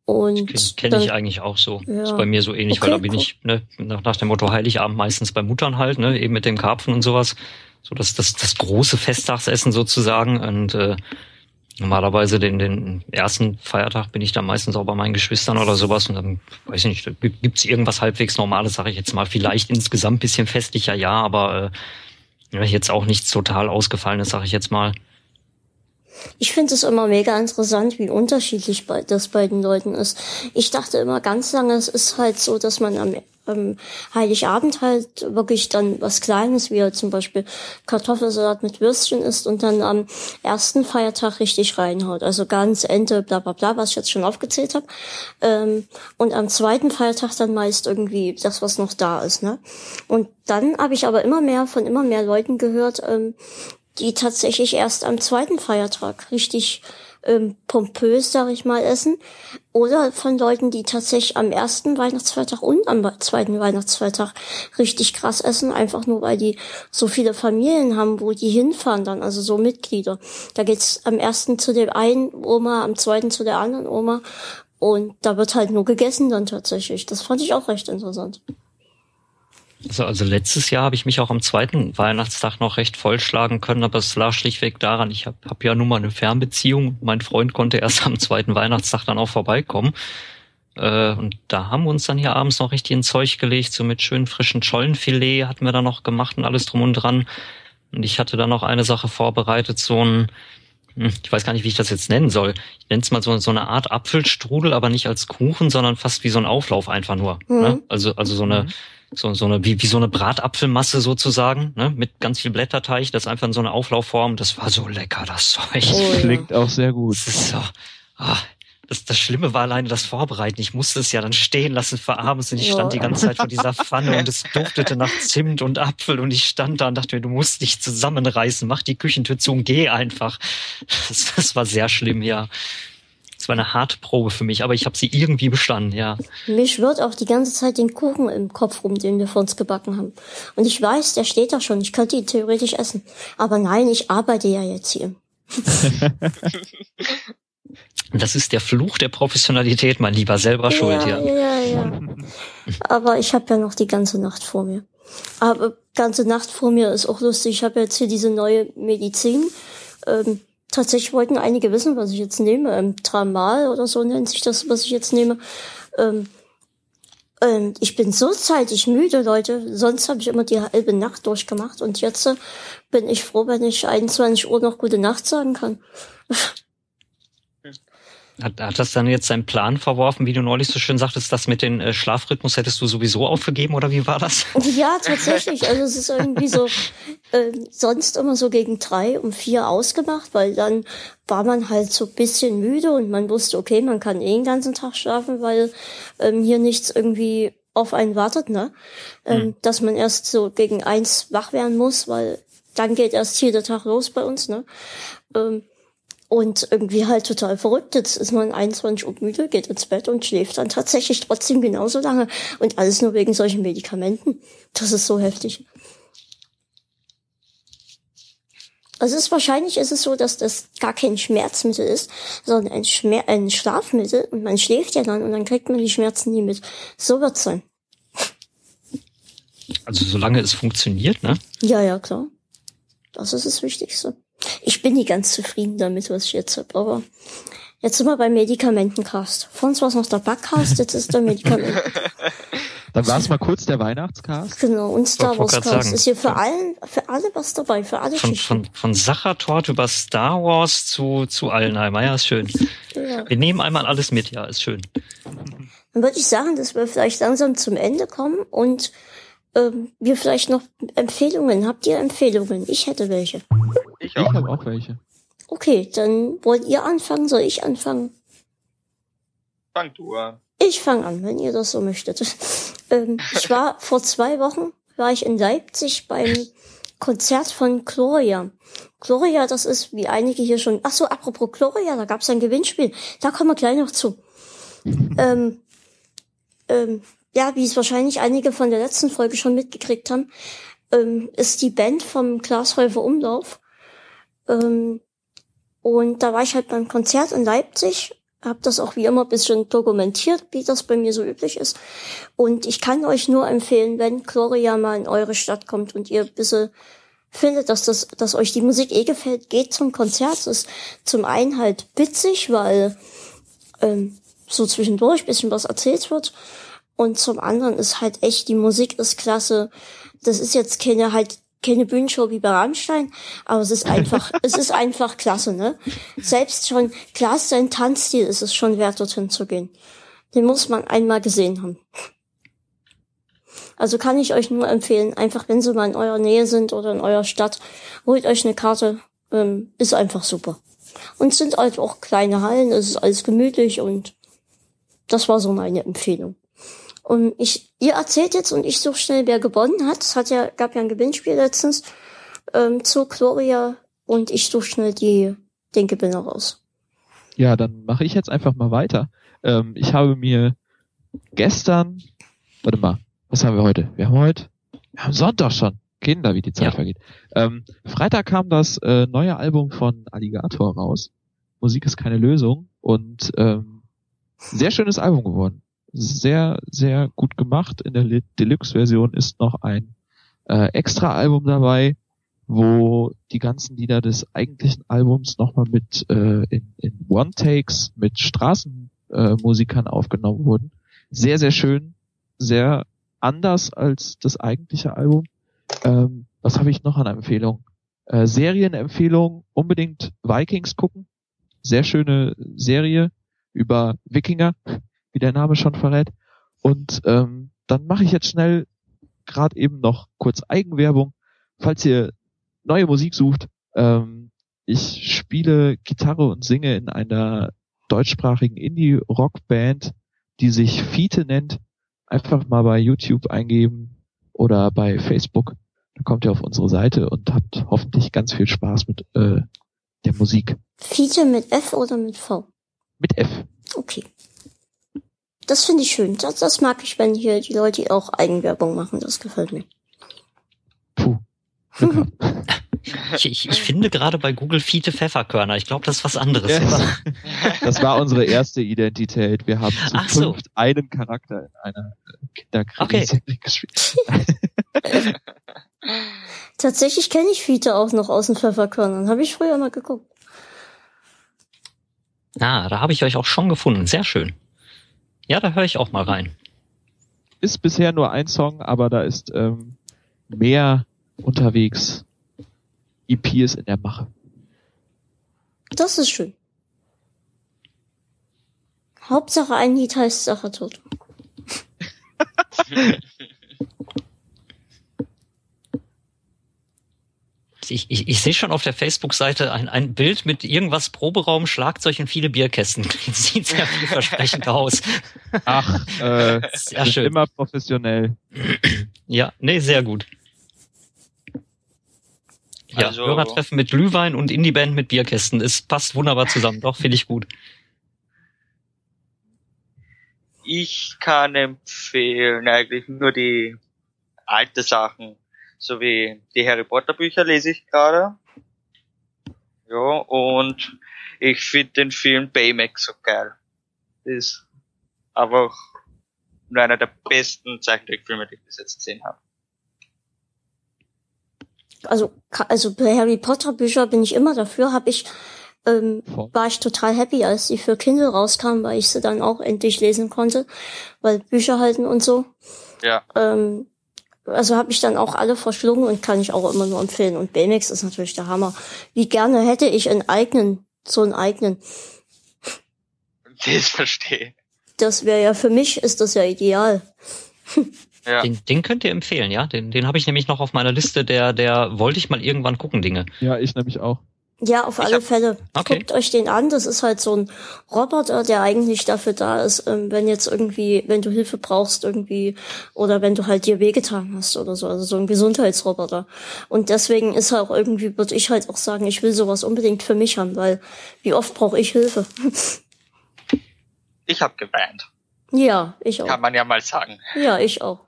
Und kenne ich eigentlich auch so. Ja. Ist bei mir so ähnlich, okay, weil da bin cool. ich ne, nach, nach dem Motto Heiligabend meistens bei Muttern halt, ne, eben mit dem Karpfen und sowas. So das, das, das große Festtagsessen sozusagen. Und äh, normalerweise den, den ersten Feiertag bin ich dann meistens auch bei meinen Geschwistern oder sowas. Und dann, weiß ich nicht, gibt's irgendwas halbwegs Normales, sage ich jetzt mal. Vielleicht insgesamt bisschen festlicher, ja, aber äh, jetzt auch nichts total Ausgefallenes, sage ich jetzt mal. Ich finde es immer mega interessant, wie unterschiedlich das bei den Leuten ist. Ich dachte immer ganz lange, es ist halt so, dass man am, ähm, Heiligabend halt wirklich dann was Kleines, wie halt zum Beispiel Kartoffelsalat mit Würstchen isst und dann am ersten Feiertag richtig reinhaut. Also ganz Ente, bla bla bla, was ich jetzt schon aufgezählt habe. Ähm, und am zweiten Feiertag dann meist irgendwie das, was noch da ist. Ne? Und dann habe ich aber immer mehr von immer mehr Leuten gehört, ähm, die tatsächlich erst am zweiten Feiertag richtig ähm, pompös, sag ich mal, essen. Oder von Leuten, die tatsächlich am ersten Weihnachtsfeiertag und am zweiten Weihnachtsfeiertag richtig krass essen, einfach nur weil die so viele Familien haben, wo die hinfahren dann, also so Mitglieder. Da geht's am ersten zu dem einen Oma, am zweiten zu der anderen Oma und da wird halt nur gegessen dann tatsächlich. Das fand ich auch recht interessant. Also, also letztes Jahr habe ich mich auch am zweiten Weihnachtstag noch recht vollschlagen können, aber es lag schlichtweg daran, ich habe hab ja nun mal eine Fernbeziehung. Mein Freund konnte erst *laughs* am zweiten Weihnachtstag dann auch vorbeikommen. Äh, und da haben wir uns dann hier abends noch richtig ins Zeug gelegt, so mit schön frischen Schollenfilet hatten wir da noch gemacht und alles drum und dran. Und ich hatte dann noch eine Sache vorbereitet, so ein, hm, ich weiß gar nicht, wie ich das jetzt nennen soll. Ich nenne es mal so, so eine Art Apfelstrudel, aber nicht als Kuchen, sondern fast wie so ein Auflauf einfach nur. Mhm. Ne? Also, also so eine, mhm so, so eine, wie, wie so eine Bratapfelmasse sozusagen, ne, mit ganz viel Blätterteig, das einfach in so eine Auflaufform, das war so lecker, das Zeug. Oh, Klingt auch sehr gut. Das, ist so, ah, das, das Schlimme war alleine das Vorbereiten. Ich musste es ja dann stehen lassen für abends und ich stand die ganze Zeit vor dieser Pfanne und es duftete nach *laughs* Zimt und Apfel und ich stand da und dachte mir, du musst dich zusammenreißen, mach die Küchentür zu und geh einfach. Das, das war sehr schlimm, ja. Es war eine harte Probe für mich, aber ich habe sie irgendwie bestanden, ja. Mir schwirrt auch die ganze Zeit den Kuchen im Kopf rum, den wir vor uns gebacken haben. Und ich weiß, der steht da schon. Ich könnte ihn theoretisch essen. Aber nein, ich arbeite ja jetzt hier. *laughs* Das ist der Fluch der Professionalität, mein Lieber, selber schuld, ja. Ja, ja. Aber ich habe ja noch die ganze Nacht vor mir. Aber ganze Nacht vor mir ist auch lustig. Ich habe jetzt hier diese neue Medizin. Ähm, tatsächlich wollten einige wissen, was ich jetzt nehme. Ähm, Tramal oder so nennt sich das, was ich jetzt nehme. Ähm, ähm, ich bin so zeitig müde, Leute. Sonst habe ich immer die halbe Nacht durchgemacht und jetzt äh, bin ich froh, wenn ich 21 Uhr noch gute Nacht sagen kann. *laughs* Hat, hat das dann jetzt seinen Plan verworfen, wie du neulich so schön sagtest, das mit dem äh, Schlafrhythmus hättest du sowieso aufgegeben oder wie war das? Ja, tatsächlich. Also es ist irgendwie so *laughs* äh, sonst immer so gegen drei um vier ausgemacht, weil dann war man halt so bisschen müde und man wusste, okay, man kann eh den ganzen Tag schlafen, weil ähm, hier nichts irgendwie auf einen wartet, ne? Ähm, mhm. Dass man erst so gegen eins wach werden muss, weil dann geht erst hier der Tag los bei uns, ne? Ähm, und irgendwie halt total verrückt. Jetzt ist man 21 Uhr müde, geht ins Bett und schläft dann tatsächlich trotzdem genauso lange. Und alles nur wegen solchen Medikamenten. Das ist so heftig. Also es ist wahrscheinlich ist es so, dass das gar kein Schmerzmittel ist, sondern ein, Schmer ein Schlafmittel und man schläft ja dann und dann kriegt man die Schmerzen nie mit. So wird's sein. Also solange es funktioniert, ne? Ja, ja, klar. Das ist das Wichtigste. Ich bin nicht ganz zufrieden damit, was ich jetzt habe, aber jetzt sind wir beim Medikamentencast. Vor uns war es noch der Backcast, jetzt ist der Medikament. *laughs* Dann war es mal kurz der Weihnachtscast. Genau, und Star Wars Cast ist hier für allen, für alle was dabei, für alle von, Von, von Sachertort über Star Wars zu, zu Allenheimer, ja, ist schön. Ja. Wir nehmen einmal alles mit, ja, ist schön. Dann würde ich sagen, dass wir vielleicht langsam zum Ende kommen und ähm, wir vielleicht noch Empfehlungen. Habt ihr Empfehlungen? Ich hätte welche. Ich, ich habe auch welche. Okay, dann wollt ihr anfangen? Soll ich anfangen? Fang du an. Ich fange an, wenn ihr das so möchtet. *laughs* ähm, ich war vor zwei Wochen war ich in Leipzig beim Konzert von Gloria. Gloria, das ist, wie einige hier schon. Ach so, apropos Gloria, da gab es ein Gewinnspiel. Da kommen wir gleich noch zu. *laughs* ähm, ähm, ja, wie es wahrscheinlich einige von der letzten Folge schon mitgekriegt haben, ähm, ist die Band vom Glashäufer Umlauf. Ähm, und da war ich halt beim Konzert in Leipzig, habe das auch wie immer bisschen dokumentiert, wie das bei mir so üblich ist. Und ich kann euch nur empfehlen, wenn Gloria mal in eure Stadt kommt und ihr bisschen findet, dass das, dass euch die Musik eh gefällt, geht zum Konzert. Es ist zum einen halt witzig, weil ähm, so zwischendurch bisschen was erzählt wird. Und zum anderen ist halt echt, die Musik ist klasse. Das ist jetzt keine halt keine Bühnenshow wie bei Rammstein, aber es ist einfach, *laughs* es ist einfach klasse, ne? Selbst schon, klar sein Tanzstil ist es schon wert, dorthin zu gehen. Den muss man einmal gesehen haben. Also kann ich euch nur empfehlen, einfach wenn sie mal in eurer Nähe sind oder in eurer Stadt, holt euch eine Karte. Ähm, ist einfach super. Und sind halt auch kleine Hallen, es ist alles gemütlich und das war so meine Empfehlung. Und ich, ihr erzählt jetzt und ich suche schnell, wer gewonnen hat. Es hat ja, gab ja ein Gewinnspiel letztens ähm, zu Gloria und ich suche schnell die, den Gewinner raus. Ja, dann mache ich jetzt einfach mal weiter. Ähm, ich habe mir gestern, warte mal, was haben wir heute? Wir haben heute, wir haben Sonntag schon. Kinder, wie die Zeit ja. vergeht. Ähm, Freitag kam das äh, neue Album von Alligator raus. Musik ist keine Lösung und ähm, sehr schönes Album geworden. Sehr, sehr gut gemacht. In der Deluxe-Version ist noch ein äh, extra Album dabei, wo die ganzen Lieder des eigentlichen Albums nochmal mit äh, in, in One-Takes mit Straßenmusikern äh, aufgenommen wurden. Sehr, sehr schön, sehr anders als das eigentliche Album. Ähm, was habe ich noch an Empfehlung? Äh, Serienempfehlung, unbedingt Vikings gucken. Sehr schöne Serie über Wikinger, wie der Name schon verrät. Und ähm, dann mache ich jetzt schnell gerade eben noch kurz Eigenwerbung. Falls ihr neue Musik sucht, ähm, ich spiele Gitarre und singe in einer deutschsprachigen Indie-Rock-Band, die sich Fiete nennt. Einfach mal bei YouTube eingeben oder bei Facebook. Dann kommt ihr auf unsere Seite und habt hoffentlich ganz viel Spaß mit äh, der Musik. Fiete mit F oder mit V? Mit F. Okay. Das finde ich schön. Das, das mag ich, wenn hier die Leute auch Eigenwerbung machen. Das gefällt mir. Puh. *laughs* Ich, ich, ich finde gerade bei Google Fiete Pfefferkörner. Ich glaube, das ist was anderes. Ja. *laughs* Das war unsere erste Identität. Wir haben zu Ach so. einen Charakter in einer Kinderkrise okay. *laughs* gespielt. Tatsächlich kenne ich Fiete auch noch aus den Pfefferkörnern. Habe ich früher mal geguckt. Ah, da habe ich euch auch schon gefunden. Sehr schön. Ja, da höre ich auch mal rein. Ist bisher nur ein Song, aber da ist ähm, mehr unterwegs. EP ist in der Mache. Das ist schön. Hauptsache ein Lied heißt Sache tot. *laughs* *laughs* Ich, ich, ich sehe schon auf der Facebook-Seite ein, ein Bild mit irgendwas Proberaum, Schlagzeug und viele Bierkästen. *laughs* Sieht sehr vielversprechend *laughs* aus. Ach, *laughs* äh, sehr schön. immer professionell. *clears throat* Ja, nee, sehr gut. Ja, also, Hörertreffen mit Glühwein und Indie-Band mit Bierkästen. Es passt wunderbar zusammen. Doch, finde ich gut. Ich kann empfehlen eigentlich nur die alte Sachen so wie die Harry Potter Bücher lese ich gerade. Ja, und ich finde den Film Baymax so geil. Das ist einfach nur einer der besten Zeichentrickfilme, die ich bis jetzt gesehen habe. Also, also bei Harry Potter Bücher bin ich immer dafür, habe ich ähm, war ich total happy, als die für Kindle rauskamen, weil ich sie dann auch endlich lesen konnte, weil Bücher halten und so. Ja. Ähm, also habe ich dann auch alle verschlungen und kann ich auch immer nur empfehlen. Und BMX ist natürlich der Hammer. Wie gerne hätte ich einen eigenen, so einen eigenen. Das verstehe. Das wäre ja für mich, ist das ja ideal. Ja. Den, den könnt ihr empfehlen, ja? Den, den habe ich nämlich noch auf meiner Liste, der, der wollte ich mal irgendwann gucken, Dinge. Ja, ich nämlich auch. Ja, auf alle hab, Fälle. Okay. Guckt euch den an. Das ist halt so ein Roboter, der eigentlich dafür da ist, ähm, wenn jetzt irgendwie, wenn du Hilfe brauchst irgendwie oder wenn du halt dir wehgetan hast oder so. Also so ein Gesundheitsroboter. Und deswegen ist halt auch irgendwie, würde ich halt auch sagen, ich will sowas unbedingt für mich haben, weil wie oft brauche ich Hilfe? Ich habe geweint. Ja, ich auch. Kann man ja mal sagen. Ja, ich auch.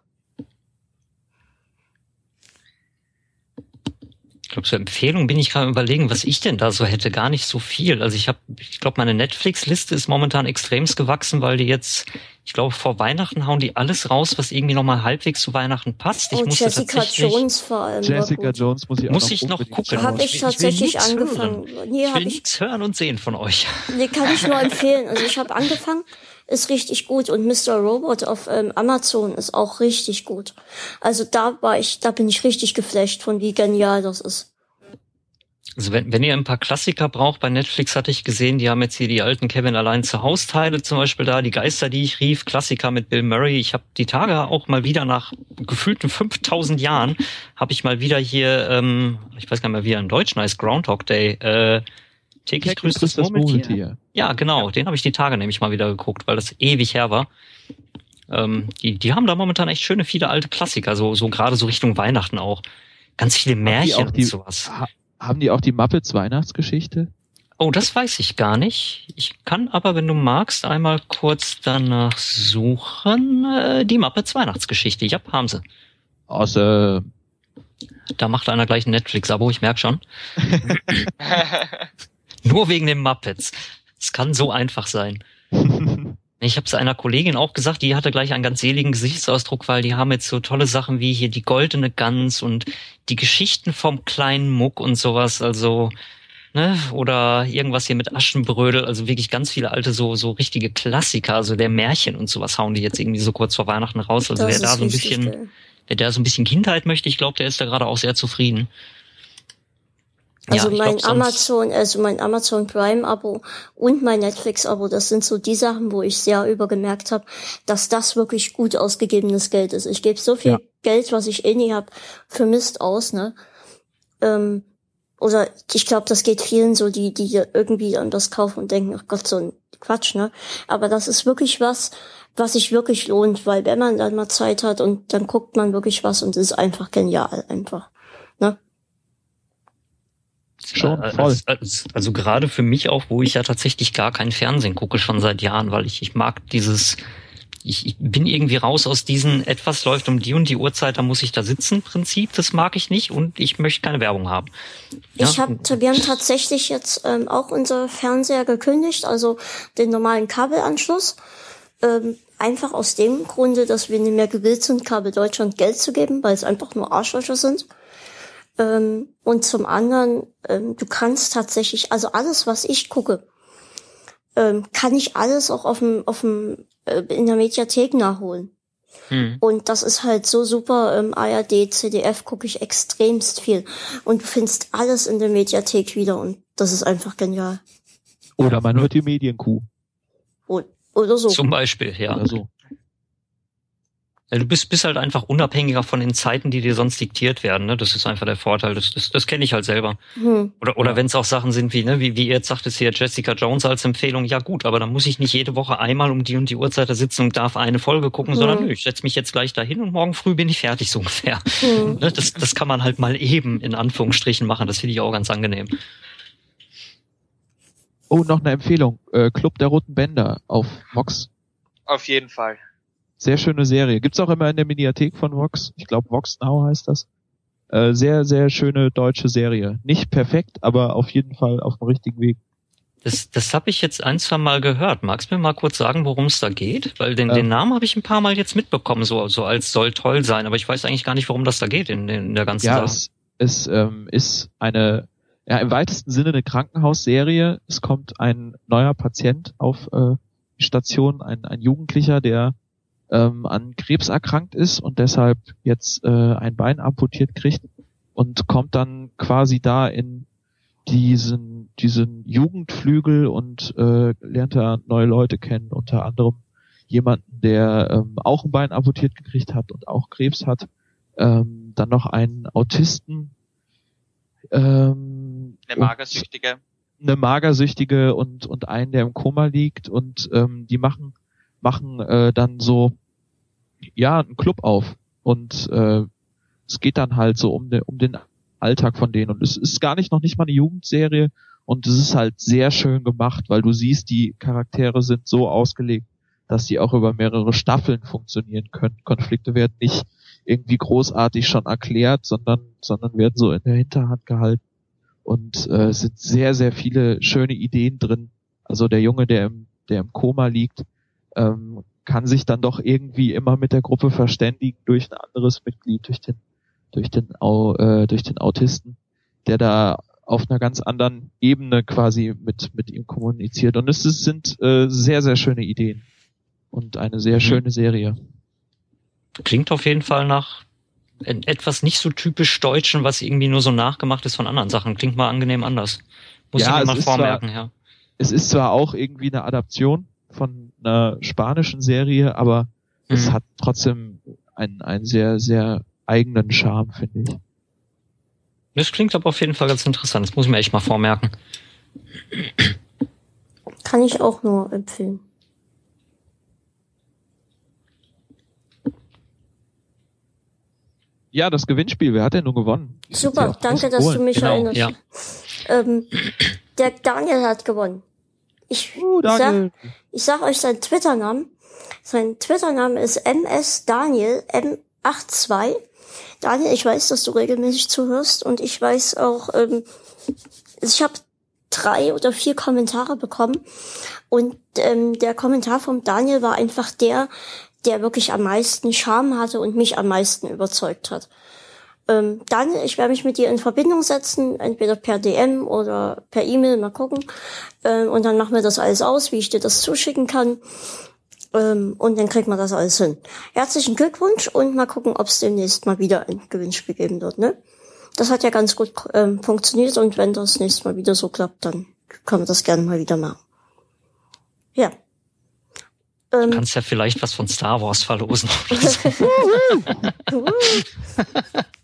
Glaube, zur Empfehlung bin ich gerade überlegen, was ich denn da so hätte. Gar nicht so viel. Also ich habe, ich glaube, meine Netflix-Liste ist momentan extremst gewachsen, weil die jetzt, ich glaube, vor Weihnachten hauen die alles raus, was irgendwie nochmal halbwegs zu Weihnachten passt. Ich oh, musste Jessica Jones vor allem. Jessica Jones muss ich auch muss noch, ich noch gucken. Habe ich, ich tatsächlich angefangen. Hören. Nee, ich will nichts hören und sehen von euch. Nee, kann ich nur empfehlen. Also ich habe angefangen ist richtig gut und Mr. Robot auf ähm, Amazon ist auch richtig gut. Also da war ich, da bin ich richtig geflasht von wie genial das ist. Also wenn, wenn ihr ein paar Klassiker braucht, bei Netflix hatte ich gesehen, die haben jetzt hier die alten Kevin allein zu Hausteile zum Beispiel da, die Geister, die ich rief, Klassiker mit Bill Murray. Ich habe die Tage auch mal wieder nach gefühlten *laughs* 5000 Jahren, habe ich mal wieder hier, ähm, ich weiß gar nicht mehr, wie er in Deutsch heißt, Groundhog Day, äh, täglich grüßt das Murmeltier. Ja, genau, ja. den habe ich die Tage nämlich mal wieder geguckt, weil das ewig her war. Ähm, die, die haben da momentan echt schöne, viele alte Klassiker, so, so gerade so Richtung Weihnachten auch. Ganz viele Märchen die, und sowas. Haben die auch die Muppets Weihnachtsgeschichte? Oh, das weiß ich gar nicht. Ich kann aber, wenn du magst, einmal kurz danach suchen. Äh, die Muppets Weihnachtsgeschichte. Ja, haben sie. Awesome. Da macht einer gleich ein Netflix-Abo, ich merk schon. *laughs* Nur wegen den Muppets. Es kann so einfach sein. *laughs* Ich habe es einer Kollegin auch gesagt, die hatte gleich einen ganz seligen Gesichtsausdruck, weil die haben jetzt so tolle Sachen wie hier die goldene Gans und die Geschichten vom kleinen Muck und sowas, also ne, oder irgendwas hier mit Aschenbrödel, also wirklich ganz viele alte so so richtige Klassiker, also der Märchen und sowas hauen die jetzt irgendwie so kurz vor Weihnachten raus, also das wer da so ein bisschen wer da so ein bisschen Kindheit möchte, ich glaube, der ist da gerade auch sehr zufrieden. Also ja, mein glaub, Amazon, also mein Amazon Prime Abo und mein Netflix Abo, das sind so die Sachen, wo ich sehr übergemerkt habe, dass das wirklich gut ausgegebenes Geld ist. Ich gebe so viel ja. Geld, was ich eh nie hab, für Mist aus, ne? Ähm, oder ich glaube, das geht vielen so, die die irgendwie an das kaufen und denken, ach Gott, so ein Quatsch, ne? Aber das ist wirklich was, was sich wirklich lohnt, weil wenn man dann mal Zeit hat und dann guckt man wirklich was und es ist einfach genial, einfach. Schon voll. Also, also, also, gerade für mich auch, wo ich ja tatsächlich gar kein Fernsehen gucke schon seit Jahren, weil ich, ich mag dieses, ich, ich bin irgendwie raus aus diesen, etwas läuft um die und die Uhrzeit, da muss ich da sitzen, Prinzip, das mag ich nicht und ich möchte keine Werbung haben. Ja? Ich habe, wir haben tatsächlich jetzt ähm, auch unser Fernseher gekündigt, also den normalen Kabelanschluss. Ähm, einfach aus dem Grunde, dass wir nicht mehr gewillt sind, Kabel Deutschland Geld zu geben, weil es einfach nur Arschlöcher sind. Ähm, und zum anderen, ähm, du kannst tatsächlich, also alles, was ich gucke, ähm, kann ich alles auch auf dem, auf dem, äh, in der Mediathek nachholen. Hm. Und das ist halt so super. Ähm, ARD, CDF gucke ich extremst viel. Und du findest alles in der Mediathek wieder und das ist einfach genial. Oder man hört die Medienkuh. Oder so. Zum Beispiel, ja. Oder so. Du bist, bist halt einfach unabhängiger von den Zeiten, die dir sonst diktiert werden. Ne? Das ist einfach der Vorteil. Das, das, das kenne ich halt selber. Hm. Oder, oder wenn es auch Sachen sind wie, ne, wie, wie ihr jetzt sagt, ist hier Jessica Jones als Empfehlung. Ja gut, aber dann muss ich nicht jede Woche einmal um die und die Uhrzeit da sitzen und darf eine Folge gucken, hm. sondern nö, ich setze mich jetzt gleich dahin und morgen früh bin ich fertig, so ungefähr. Hm. Ne? Das, das kann man halt mal eben in Anführungsstrichen machen. Das finde ich auch ganz angenehm. Oh, noch eine Empfehlung. Äh, Club der Roten Bänder auf Vox. Auf jeden Fall. Sehr schöne Serie. Gibt's auch immer in der Mediathek von Vox. Ich glaube Vox Now heißt das. Äh, sehr, sehr schöne deutsche Serie. Nicht perfekt, aber auf jeden Fall auf dem richtigen Weg. Das, das habe ich jetzt ein, zwei Mal gehört. Magst du mir mal kurz sagen, worum es da geht? Weil den, ähm, den Namen habe ich ein paar Mal jetzt mitbekommen, so, so als soll toll sein, aber ich weiß eigentlich gar nicht, worum das da geht in, in der ganzen ja, Sache. Es, es ähm, ist eine, ja, im weitesten Sinne eine Krankenhausserie. Es kommt ein neuer Patient auf äh, die Station, ein, ein Jugendlicher, der ähm, an Krebs erkrankt ist und deshalb jetzt äh, ein Bein amputiert kriegt und kommt dann quasi da in diesen diesen Jugendflügel und äh, lernt da neue Leute kennen, unter anderem jemanden, der ähm, auch ein Bein amputiert gekriegt hat und auch Krebs hat, ähm, dann noch einen Autisten, ähm, eine Magersüchtige, eine Magersüchtige und und einen, der im Koma liegt und ähm, die machen machen äh, dann so ja einen Club auf und äh, es geht dann halt so um, de, um den Alltag von denen und es ist gar nicht noch nicht mal eine Jugendserie und es ist halt sehr schön gemacht, weil du siehst, die Charaktere sind so ausgelegt, dass sie auch über mehrere Staffeln funktionieren können. Konflikte werden nicht irgendwie großartig schon erklärt, sondern sondern werden so in der Hinterhand gehalten und äh, es sind sehr sehr viele schöne Ideen drin. Also der Junge, der im der im Koma liegt, ähm, kann sich dann doch irgendwie immer mit der Gruppe verständigen durch ein anderes Mitglied, durch den, durch den, äh, durch den Autisten, der da auf einer ganz anderen Ebene quasi mit, mit ihm kommuniziert. Und es sind äh, sehr, sehr schöne Ideen und eine sehr mhm. schöne Serie. Klingt auf jeden Fall nach etwas nicht so typisch Deutschen, was irgendwie nur so nachgemacht ist von anderen Sachen. Klingt mal angenehm anders. Muss ja, ich mir mal vormerken, zwar, ja. Es ist zwar auch irgendwie eine Adaption von einer spanischen Serie, aber mhm. es hat trotzdem einen, einen sehr, sehr eigenen Charme, finde ich. Das klingt aber auf jeden Fall ganz interessant. Das muss ich mir echt mal vormerken. Kann ich auch nur empfehlen. Ja, das Gewinnspiel, wer hat denn nun gewonnen? Super, danke, dass du mich genau, erinnerst. Ja. Ähm, der Daniel hat gewonnen. Ich, uh, sag, ich sag euch seinen Twitter-Namen. Sein Twitter-Name ist msdaniel m82. Daniel, ich weiß, dass du regelmäßig zuhörst und ich weiß auch, ähm, ich habe drei oder vier Kommentare bekommen und ähm, der Kommentar vom Daniel war einfach der, der wirklich am meisten Charme hatte und mich am meisten überzeugt hat. Ähm, dann, ich werde mich mit dir in Verbindung setzen, entweder per DM oder per E-Mail, mal gucken. Ähm, und dann machen wir das alles aus, wie ich dir das zuschicken kann. Ähm, und dann kriegt man das alles hin. Herzlichen Glückwunsch und mal gucken, ob es demnächst mal wieder ein Gewinnspiel geben wird. Ne? Das hat ja ganz gut ähm, funktioniert und wenn das nächste Mal wieder so klappt, dann können wir das gerne mal wieder machen. Ja. Ähm, du kannst ja vielleicht was von Star Wars verlosen. *laughs* *laughs* *laughs*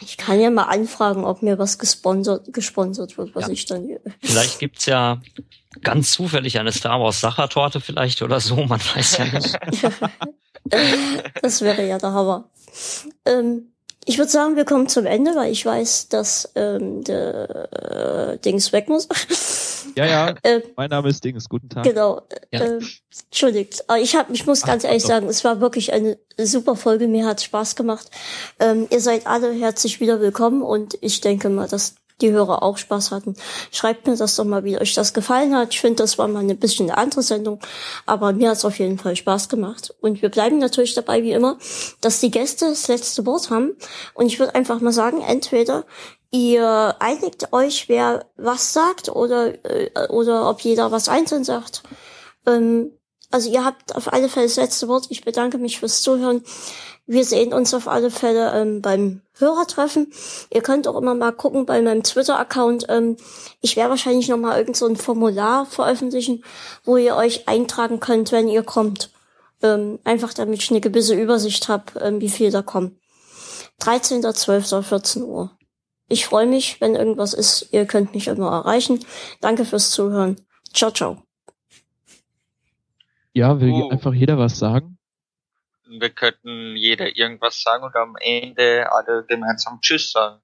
ich kann ja mal anfragen, ob mir was gesponsert, gesponsert wird, was ja. ich dann. Vielleicht gibt's ja ganz zufällig eine Star Wars Sachertorte vielleicht oder so, man weiß ja nicht. *laughs* das wäre ja der Hammer. Ähm, ich würde sagen, wir kommen zum Ende, weil ich weiß, dass ähm, der äh, Dings weg muss. *laughs* Ja, ja. äh, mein Name ist Dings. Guten Tag. Genau. Ja. Äh, entschuldigt. Aber ich hab, ich muss ganz Ach, ehrlich sagen, es war wirklich eine super Folge. Mir hat Spaß gemacht. Ähm, ihr seid alle herzlich wieder willkommen und ich denke mal, dass die Hörer auch Spaß hatten. Schreibt mir das doch mal, wie euch das gefallen hat. Ich finde, das war mal ein bisschen eine andere Sendung, aber mir hat es auf jeden Fall Spaß gemacht. Und wir bleiben natürlich dabei, wie immer, dass die Gäste das letzte Wort haben. Und ich würde einfach mal sagen, entweder ihr einigt euch, wer was sagt oder, äh, oder ob jeder was einzeln sagt. Ähm, also ihr habt auf alle Fälle das letzte Wort. Ich bedanke mich fürs Zuhören. Wir sehen uns auf alle Fälle ähm, beim Hörertreffen. Ihr könnt auch immer mal gucken bei meinem Twitter-Account. Ähm, ich werde wahrscheinlich noch mal irgend so ein Formular veröffentlichen, wo ihr euch eintragen könnt, wenn ihr kommt. Ähm, einfach damit ich eine gewisse Übersicht habe, ähm, wie viel da kommen. 13.12.14 Uhr. Ich freue mich, wenn irgendwas ist. Ihr könnt mich immer erreichen. Danke fürs Zuhören. Ciao, ciao. Ja, will oh. einfach jeder was sagen? Wir könnten jeder irgendwas sagen und am Ende alle gemeinsam Tschüss sagen.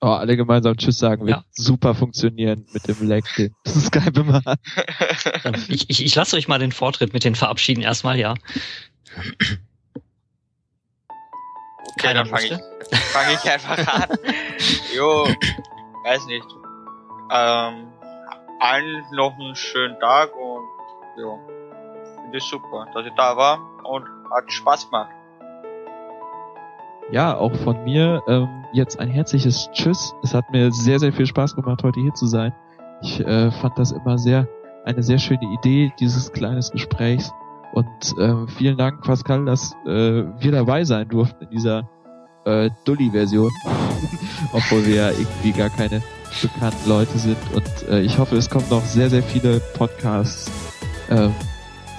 Oh, alle gemeinsam Tschüss sagen wird ja. super funktionieren mit dem Lag, den Skype immer hat. ich, ich, ich lasse euch mal den Vortritt mit den Verabschieden erstmal, ja. Okay, dann fange ich, fang ich einfach an. *laughs* jo, weiß nicht. Ähm, allen noch einen schönen Tag und jo, finde ich super, dass ich da war und hat Spaß gemacht. Ja, auch von mir ähm, jetzt ein herzliches Tschüss. Es hat mir sehr, sehr viel Spaß gemacht, heute hier zu sein. Ich äh, fand das immer sehr eine sehr schöne Idee dieses kleines Gesprächs. Und äh, vielen Dank, Pascal, dass äh, wir dabei sein durften in dieser äh, Dulli-Version. *laughs* Obwohl wir ja irgendwie gar keine bekannten Leute sind. Und äh, ich hoffe, es kommen noch sehr, sehr viele Podcasts, äh,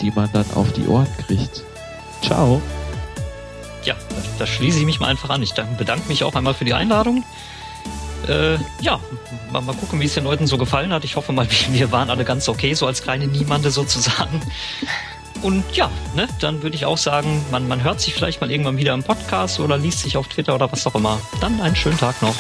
die man dann auf die Ohren kriegt. Ciao. Ja, da, schließe ich mich mal einfach an. Ich bedanke mich auch einmal für die Einladung. Äh, ja, mal, mal gucken, wie es den Leuten so gefallen hat. Ich hoffe mal, *laughs* wir waren alle ganz okay, so als kleine Niemande sozusagen. Und ja, ne, dann würde ich auch sagen, man, man hört sich vielleicht mal irgendwann wieder im Podcast oder liest sich auf Twitter oder was auch immer. Dann einen schönen Tag noch.